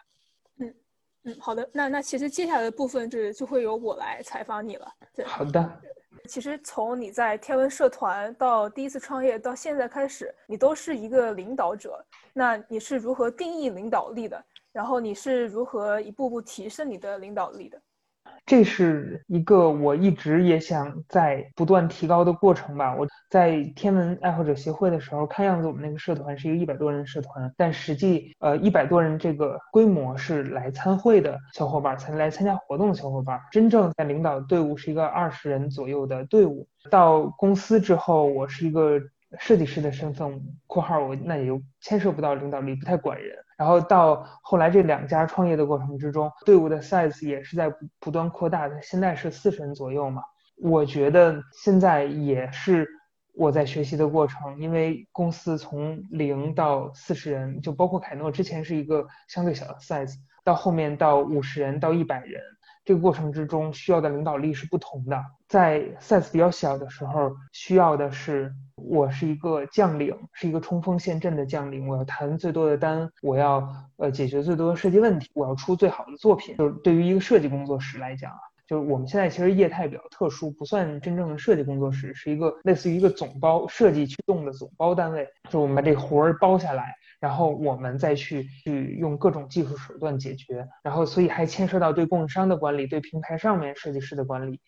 嗯嗯，好的，那那其实接下来的部分是就会由我来采访你了。对，好的。其实从你在天文社团到第一次创业到现在开始，你都是一个领导者。那你是如何定义领导力的？然后你是如何一步步提升你的领导力的？这是一个我一直也想在不断提高的过程吧。我在天文爱好者协会的时候，看样子我们那个社团是一个一百多人社团，但实际呃一百多人这个规模是来参会的小伙伴，才来参加活动的小伙伴。真正在领导队伍是一个二十人左右的队伍。到公司之后，我是一个设计师的身份（括号我那也就牵涉不到领导力，不太管人）。然后到后来这两家创业的过程之中，队伍的 size 也是在不断扩大的。现在是四十人左右嘛，我觉得现在也是我在学习的过程，因为公司从零到四十人，就包括凯诺之前是一个相对小的 size，到后面到五十人到一百人。这个过程之中需要的领导力是不同的，在 size 比较小的时候，需要的是我是一个将领，是一个冲锋陷阵的将领，我要谈最多的单，我要呃解决最多的设计问题，我要出最好的作品。就是对于一个设计工作室来讲啊，就是我们现在其实业态比较特殊，不算真正的设计工作室，是一个类似于一个总包设计驱动的总包单位，就是我们把这活儿包下来。然后我们再去去用各种技术手段解决，然后所以还牵涉到对供应商的管理，对平台上面设计师的管理，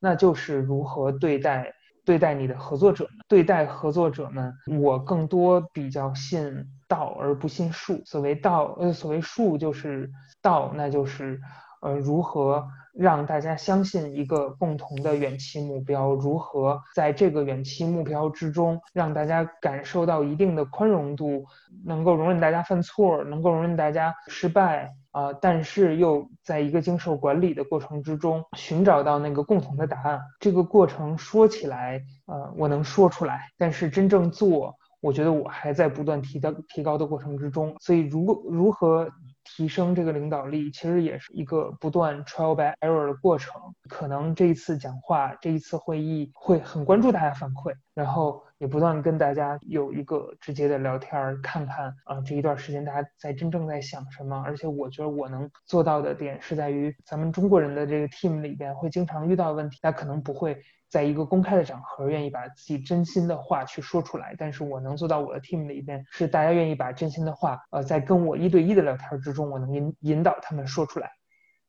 那就是如何对待对待你的合作者，对待合作者们，我更多比较信道而不信术。所谓道，呃，所谓术就是道，那就是呃如何。让大家相信一个共同的远期目标，如何在这个远期目标之中，让大家感受到一定的宽容度，能够容忍大家犯错，能够容忍大家失败啊，但是又在一个经受管理的过程之中，寻找到那个共同的答案。这个过程说起来，呃，我能说出来，但是真正做，我觉得我还在不断提高提高的过程之中。所以，如果如何？提升这个领导力，其实也是一个不断 trial by error 的过程。可能这一次讲话，这一次会议会很关注大家反馈，然后也不断跟大家有一个直接的聊天，看看啊这一段时间大家在真正在想什么。而且我觉得我能做到的点是在于，咱们中国人的这个 team 里边会经常遇到问题，他可能不会。在一个公开的场合，愿意把自己真心的话去说出来，但是我能做到我的 team 里边是大家愿意把真心的话，呃，在跟我一对一的聊天之中，我能引引导他们说出来。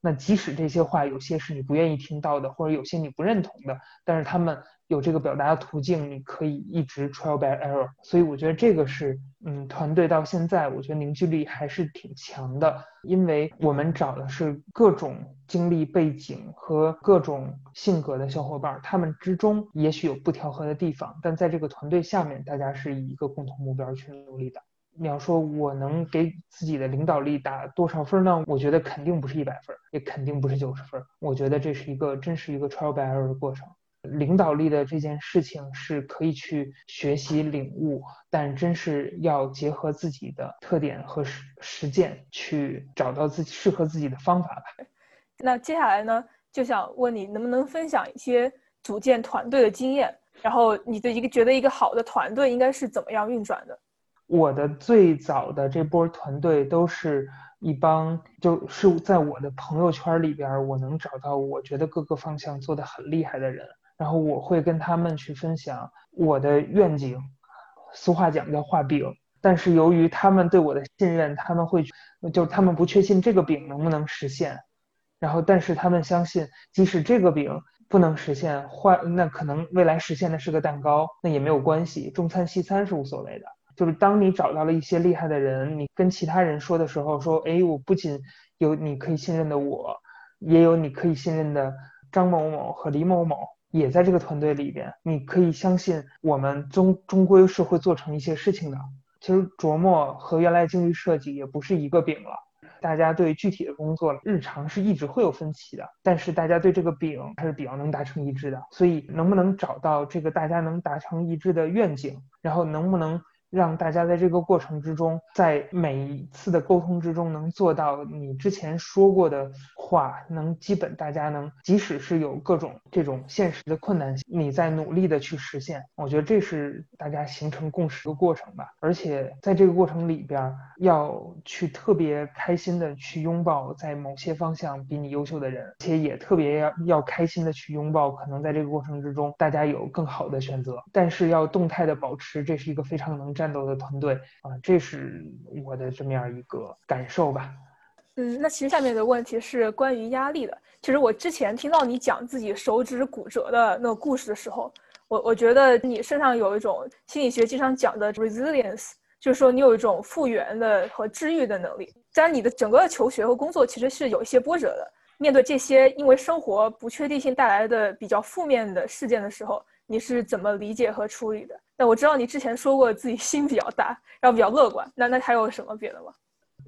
那即使这些话有些是你不愿意听到的，或者有些你不认同的，但是他们。有这个表达的途径，你可以一直 trial by error，所以我觉得这个是，嗯，团队到现在，我觉得凝聚力还是挺强的，因为我们找的是各种经历背景和各种性格的小伙伴，他们之中也许有不调和的地方，但在这个团队下面，大家是以一个共同目标去努力的。你要说我能给自己的领导力打多少分呢？我觉得肯定不是一百分，也肯定不是九十分，我觉得这是一个真是一个 trial by error 的过程。领导力的这件事情是可以去学习领悟，但真是要结合自己的特点和实实践，去找到自己适合自己的方法吧。那接下来呢，就想问你能不能分享一些组建团队的经验，然后你的一个觉得一个好的团队应该是怎么样运转的？我的最早的这波团队都是一帮，就是在我的朋友圈里边，我能找到我觉得各个方向做得很厉害的人。然后我会跟他们去分享我的愿景，俗话讲叫画饼，但是由于他们对我的信任，他们会就他们不确信这个饼能不能实现，然后但是他们相信，即使这个饼不能实现，画那可能未来实现的是个蛋糕，那也没有关系，中餐西餐是无所谓的。就是当你找到了一些厉害的人，你跟其他人说的时候，说，哎，我不仅有你可以信任的我，也有你可以信任的张某某和李某某。也在这个团队里边，你可以相信我们终终归是会做成一些事情的。其实琢磨和原来精力设计也不是一个饼了，大家对具体的工作日常是一直会有分歧的，但是大家对这个饼还是比较能达成一致的。所以能不能找到这个大家能达成一致的愿景，然后能不能让大家在这个过程之中，在每一次的沟通之中，能做到你之前说过的话，能基本大家能，即使是有各种这种现实的困难，你在努力的去实现。我觉得这是大家形成共识的过程吧。而且在这个过程里边，要去特别开心的去拥抱在某些方向比你优秀的人，且也特别要要开心的去拥抱可能在这个过程之中大家有更好的选择，但是要动态的保持，这是一个非常能。战斗的团队啊，这是我的这么样一个感受吧。嗯，那其实下面的问题是关于压力的。其实我之前听到你讲自己手指骨折的那个故事的时候，我我觉得你身上有一种心理学经常讲的 resilience，就是说你有一种复原的和治愈的能力。在你的整个求学和工作其实是有一些波折的，面对这些因为生活不确定性带来的比较负面的事件的时候，你是怎么理解和处理的？那我知道你之前说过自己心比较大，然后比较乐观。那那还有什么别的吗？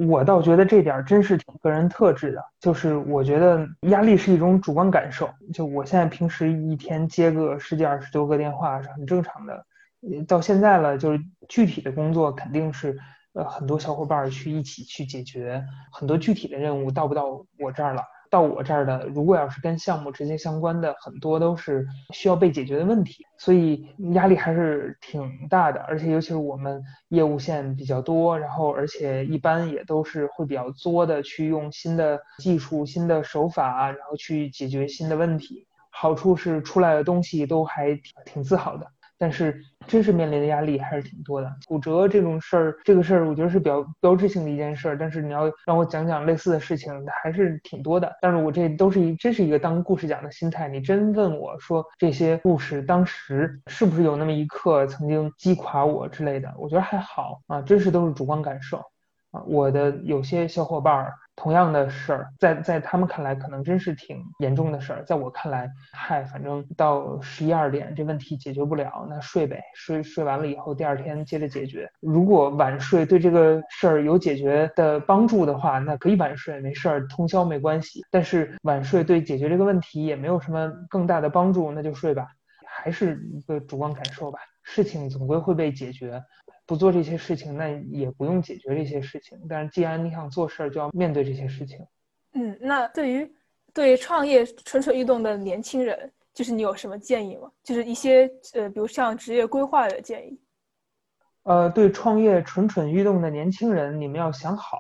我倒觉得这点真是挺个人特质的。就是我觉得压力是一种主观感受。就我现在平时一天接个十几二十多个电话是很正常的。到现在了，就是具体的工作肯定是呃很多小伙伴去一起去解决很多具体的任务，到不到我这儿了。到我这儿的，如果要是跟项目直接相关的，很多都是需要被解决的问题，所以压力还是挺大的。而且尤其是我们业务线比较多，然后而且一般也都是会比较作的去用新的技术、新的手法，然后去解决新的问题。好处是出来的东西都还挺挺自豪的。但是真实面临的压力还是挺多的。骨折这种事儿，这个事儿我觉得是比较标志性的一件事儿。但是你要让我讲讲类似的事情，还是挺多的。但是我这都是一，真是一个当故事讲的心态。你真问我说这些故事当时是不是有那么一刻曾经击垮我之类的，我觉得还好啊，真是都是主观感受啊。我的有些小伙伴儿。同样的事儿，在在他们看来可能真是挺严重的事儿，在我看来，嗨，反正到十一二点这问题解决不了，那睡呗，睡睡完了以后第二天接着解决。如果晚睡对这个事儿有解决的帮助的话，那可以晚睡，没事儿，通宵没关系。但是晚睡对解决这个问题也没有什么更大的帮助，那就睡吧，还是一个主观感受吧。事情总归会被解决。不做这些事情，那也不用解决这些事情。但是既然你想做事儿，就要面对这些事情。嗯，那对于对创业蠢蠢欲动的年轻人，就是你有什么建议吗？就是一些呃，比如像职业规划的建议。呃，对创业蠢蠢欲动的年轻人，你们要想好。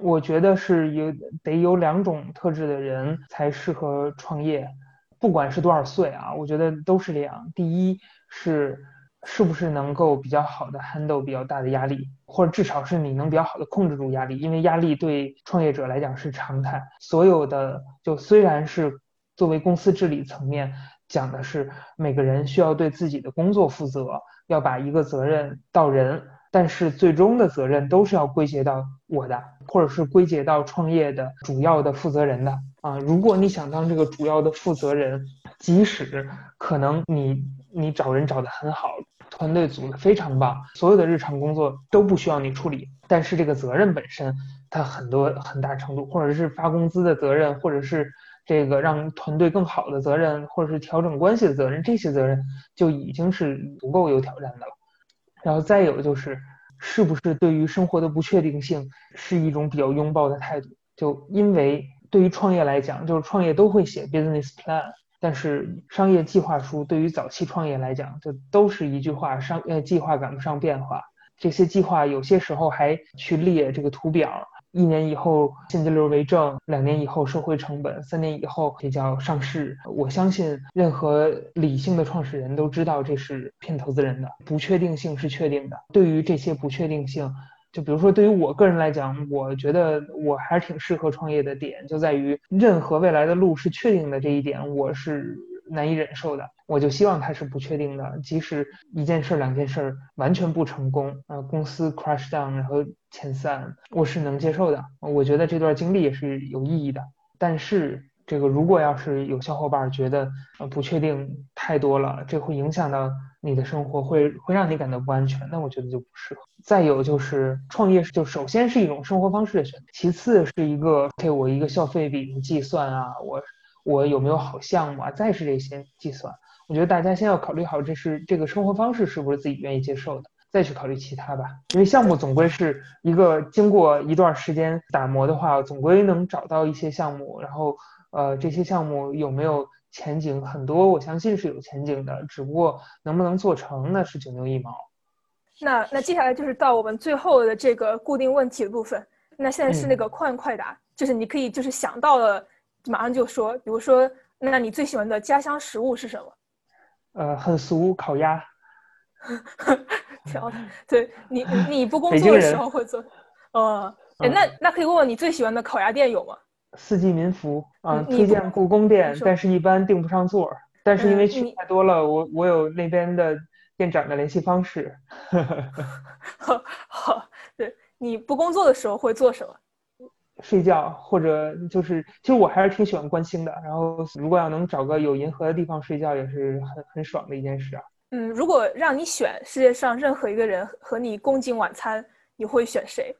我觉得是有得有两种特质的人才适合创业，不管是多少岁啊，我觉得都是这样。第一是。是不是能够比较好的 handle 比较大的压力，或者至少是你能比较好的控制住压力？因为压力对创业者来讲是常态。所有的就虽然是作为公司治理层面讲的是每个人需要对自己的工作负责，要把一个责任到人，但是最终的责任都是要归结到我的，或者是归结到创业的主要的负责人的啊。如果你想当这个主要的负责人，即使可能你你找人找的很好。团队组的非常棒，所有的日常工作都不需要你处理，但是这个责任本身，它很多很大程度，或者是发工资的责任，或者是这个让团队更好的责任，或者是调整关系的责任，这些责任就已经是足够有挑战的了。然后再有就是，是不是对于生活的不确定性是一种比较拥抱的态度？就因为对于创业来讲，就是创业都会写 business plan。但是商业计划书对于早期创业来讲，就都是一句话：商呃计划赶不上变化。这些计划有些时候还去列这个图表，一年以后现金流为正，两年以后收回成本，三年以后这叫上市。我相信任何理性的创始人都知道这是骗投资人的，不确定性是确定的。对于这些不确定性。就比如说，对于我个人来讲，我觉得我还是挺适合创业的点，就在于任何未来的路是确定的这一点，我是难以忍受的。我就希望它是不确定的，即使一件事、两件事完全不成功，啊，公司 crash down，然后遣散，我是能接受的。我觉得这段经历也是有意义的。但是，这个如果要是有小伙伴觉得呃不确定太多了，这会影响到。你的生活会会让你感到不安全，那我觉得就不适合。再有就是创业，就首先是一种生活方式的选择，其次是一个给我一个消费比的计算啊，我我有没有好项目啊，再是这些计算。我觉得大家先要考虑好，这是这个生活方式是不是自己愿意接受的。再去考虑其他吧。因为项目总归是一个经过一段时间打磨的话，总归能找到一些项目，然后呃这些项目有没有前景，很多我相信是有前景的，只不过能不能做成那是九牛一毛。那那接下来就是到我们最后的这个固定问题的部分。那现在是那个快问快答，就是你可以就是想到了马上就说，比如说，那你最喜欢的家乡食物是什么？呃，很俗，烤鸭。挑 的，对你你不工作的时候会做，呃，哎，那那可以问问你最喜欢的烤鸭店有吗？四季民福啊，推荐故宫店，但是一般订不上座儿。但是因为去太多了，我我有那边的店长的联系方式。好，好，对。你不工作的时候会做什么？睡觉，或者就是，其实我还是挺喜欢观星的。然后，如果要能找个有银河的地方睡觉，也是很很爽的一件事啊。嗯，如果让你选世界上任何一个人和你共进晚餐，你会选谁？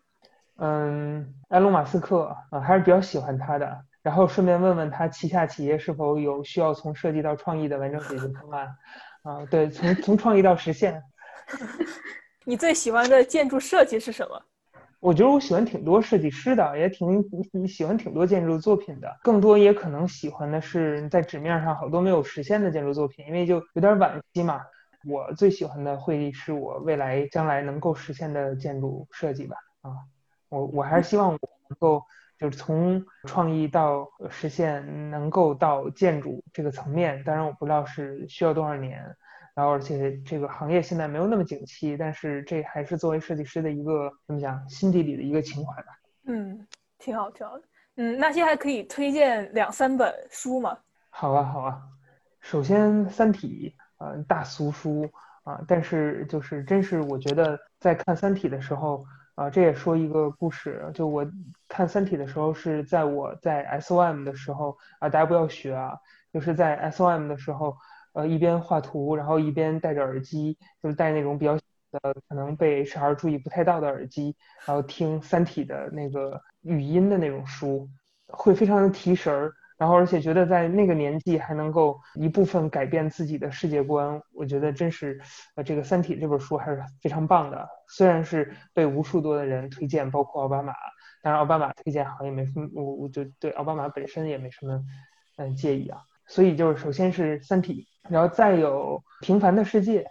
嗯，埃隆·马斯克啊，还是比较喜欢他的。然后顺便问问他旗下企业是否有需要从设计到创意的完整解决方案？啊，对，从从创意到实现。你最喜欢的建筑设计是什么？我觉得我喜欢挺多设计师的，也挺喜欢挺多建筑作品的。更多也可能喜欢的是在纸面上好多没有实现的建筑作品，因为就有点惋惜嘛。我最喜欢的会是我未来将来能够实现的建筑设计吧。啊，我我还是希望我能够就是从创意到实现，能够到建筑这个层面。当然我不知道是需要多少年。然后，而且这个行业现在没有那么景气，但是这还是作为设计师的一个怎么讲，心底里的一个情怀吧。嗯，挺好，挺好的。嗯，那现在可以推荐两三本书吗？好啊，好啊。首先，《三体》呃，大俗书啊，但是就是真是我觉得在看《三体》的时候啊，这也说一个故事。就我看《三体》的时候是在我在 SOM 的时候啊，大家不要学啊，就是在 SOM 的时候。呃，一边画图，然后一边戴着耳机，就是戴那种比较呃可能被 HR 注意不太到的耳机，然后听《三体》的那个语音的那种书，会非常的提神儿。然后而且觉得在那个年纪还能够一部分改变自己的世界观，我觉得真是呃这个《三体》这本书还是非常棒的。虽然是被无数多的人推荐，包括奥巴马，当然奥巴马推荐好像也没什么，我我就对奥巴马本身也没什么嗯介意啊。所以就是首先是《三体》。然后再有《平凡的世界》，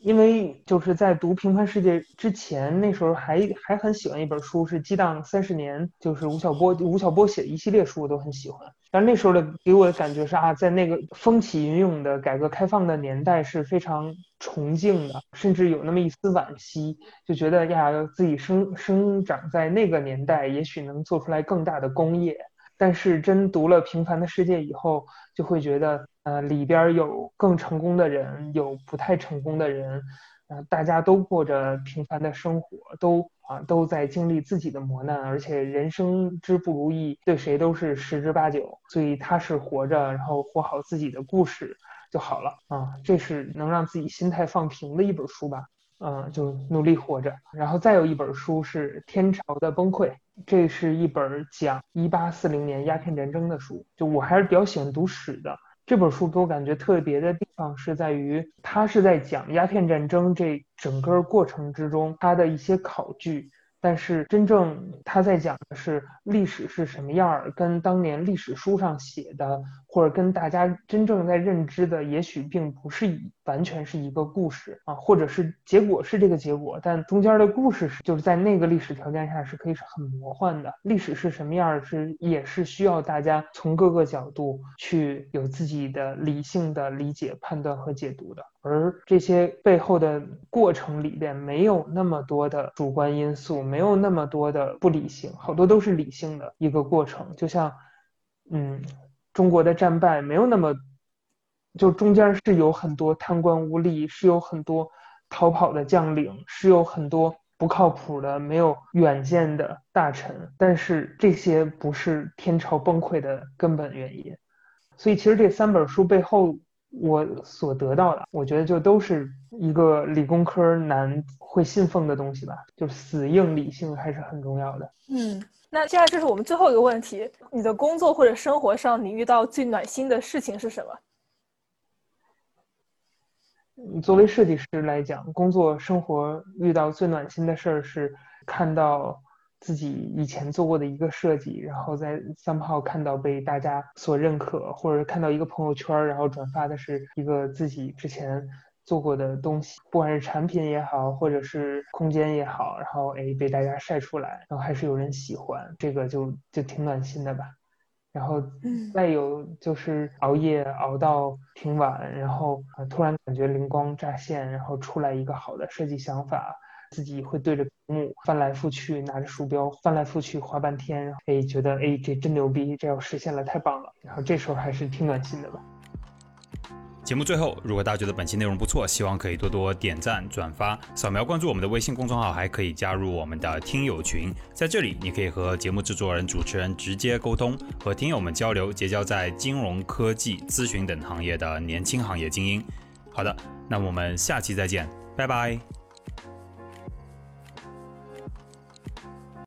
因为就是在读《平凡世界》之前，那时候还还很喜欢一本书，是《激荡三十年》，就是吴晓波吴晓波写的一系列书，我都很喜欢。但那时候的给我的感觉是啊，在那个风起云涌的改革开放的年代是非常崇敬的，甚至有那么一丝惋惜，就觉得呀，自己生生长在那个年代，也许能做出来更大的工业。但是真读了《平凡的世界》以后，就会觉得，呃，里边有更成功的人，有不太成功的人，呃，大家都过着平凡的生活，都啊都在经历自己的磨难，而且人生之不如意，对谁都是十之八九，所以踏实活着，然后活好自己的故事就好了啊，这是能让自己心态放平的一本书吧。嗯，就努力活着。然后再有一本书是《天朝的崩溃》，这是一本讲一八四零年鸦片战争的书。就我还是比较喜欢读史的。这本书给我感觉特别的地方是在于，它是在讲鸦片战争这整个过程之中它的一些考据。但是真正他在讲的是历史是什么样儿，跟当年历史书上写的，或者跟大家真正在认知的，也许并不是一完全是一个故事啊，或者是结果是这个结果，但中间的故事是就是在那个历史条件下是可以是很魔幻的。历史是什么样，是也是需要大家从各个角度去有自己的理性的理解、判断和解读的。而这些背后的过程里边没有那么多的主观因素，没有那么多的不理性，好多都是理性的一个过程。就像，嗯，中国的战败没有那么，就中间是有很多贪官污吏，是有很多逃跑的将领，是有很多不靠谱的、没有远见的大臣，但是这些不是天朝崩溃的根本原因。所以，其实这三本书背后。我所得到的，我觉得就都是一个理工科男会信奉的东西吧，就死硬理性还是很重要的。嗯，那接下来这是我们最后一个问题：你的工作或者生活上，你遇到最暖心的事情是什么？作为设计师来讲，工作生活遇到最暖心的事儿是看到自己以前做过的一个设计，然后在三炮看到被大家所认可，或者看到一个朋友圈，然后转发的是一个自己之前做过的东西，不管是产品也好，或者是空间也好，然后哎被大家晒出来，然后还是有人喜欢，这个就就挺暖心的吧。然后再有就是熬夜熬到挺晚，然后突然感觉灵光乍现，然后出来一个好的设计想法，自己会对着屏幕翻来覆去，拿着鼠标翻来覆去画半天，哎，觉得哎这真牛逼，这要实现了太棒了，然后这时候还是挺暖心的吧。节目最后，如果大家觉得本期内容不错，希望可以多多点赞、转发、扫描关注我们的微信公众号，还可以加入我们的听友群。在这里，你可以和节目制作人、主持人直接沟通，和听友们交流，结交在金融科技、咨询等行业的年轻行业精英。好的，那我们下期再见，拜拜。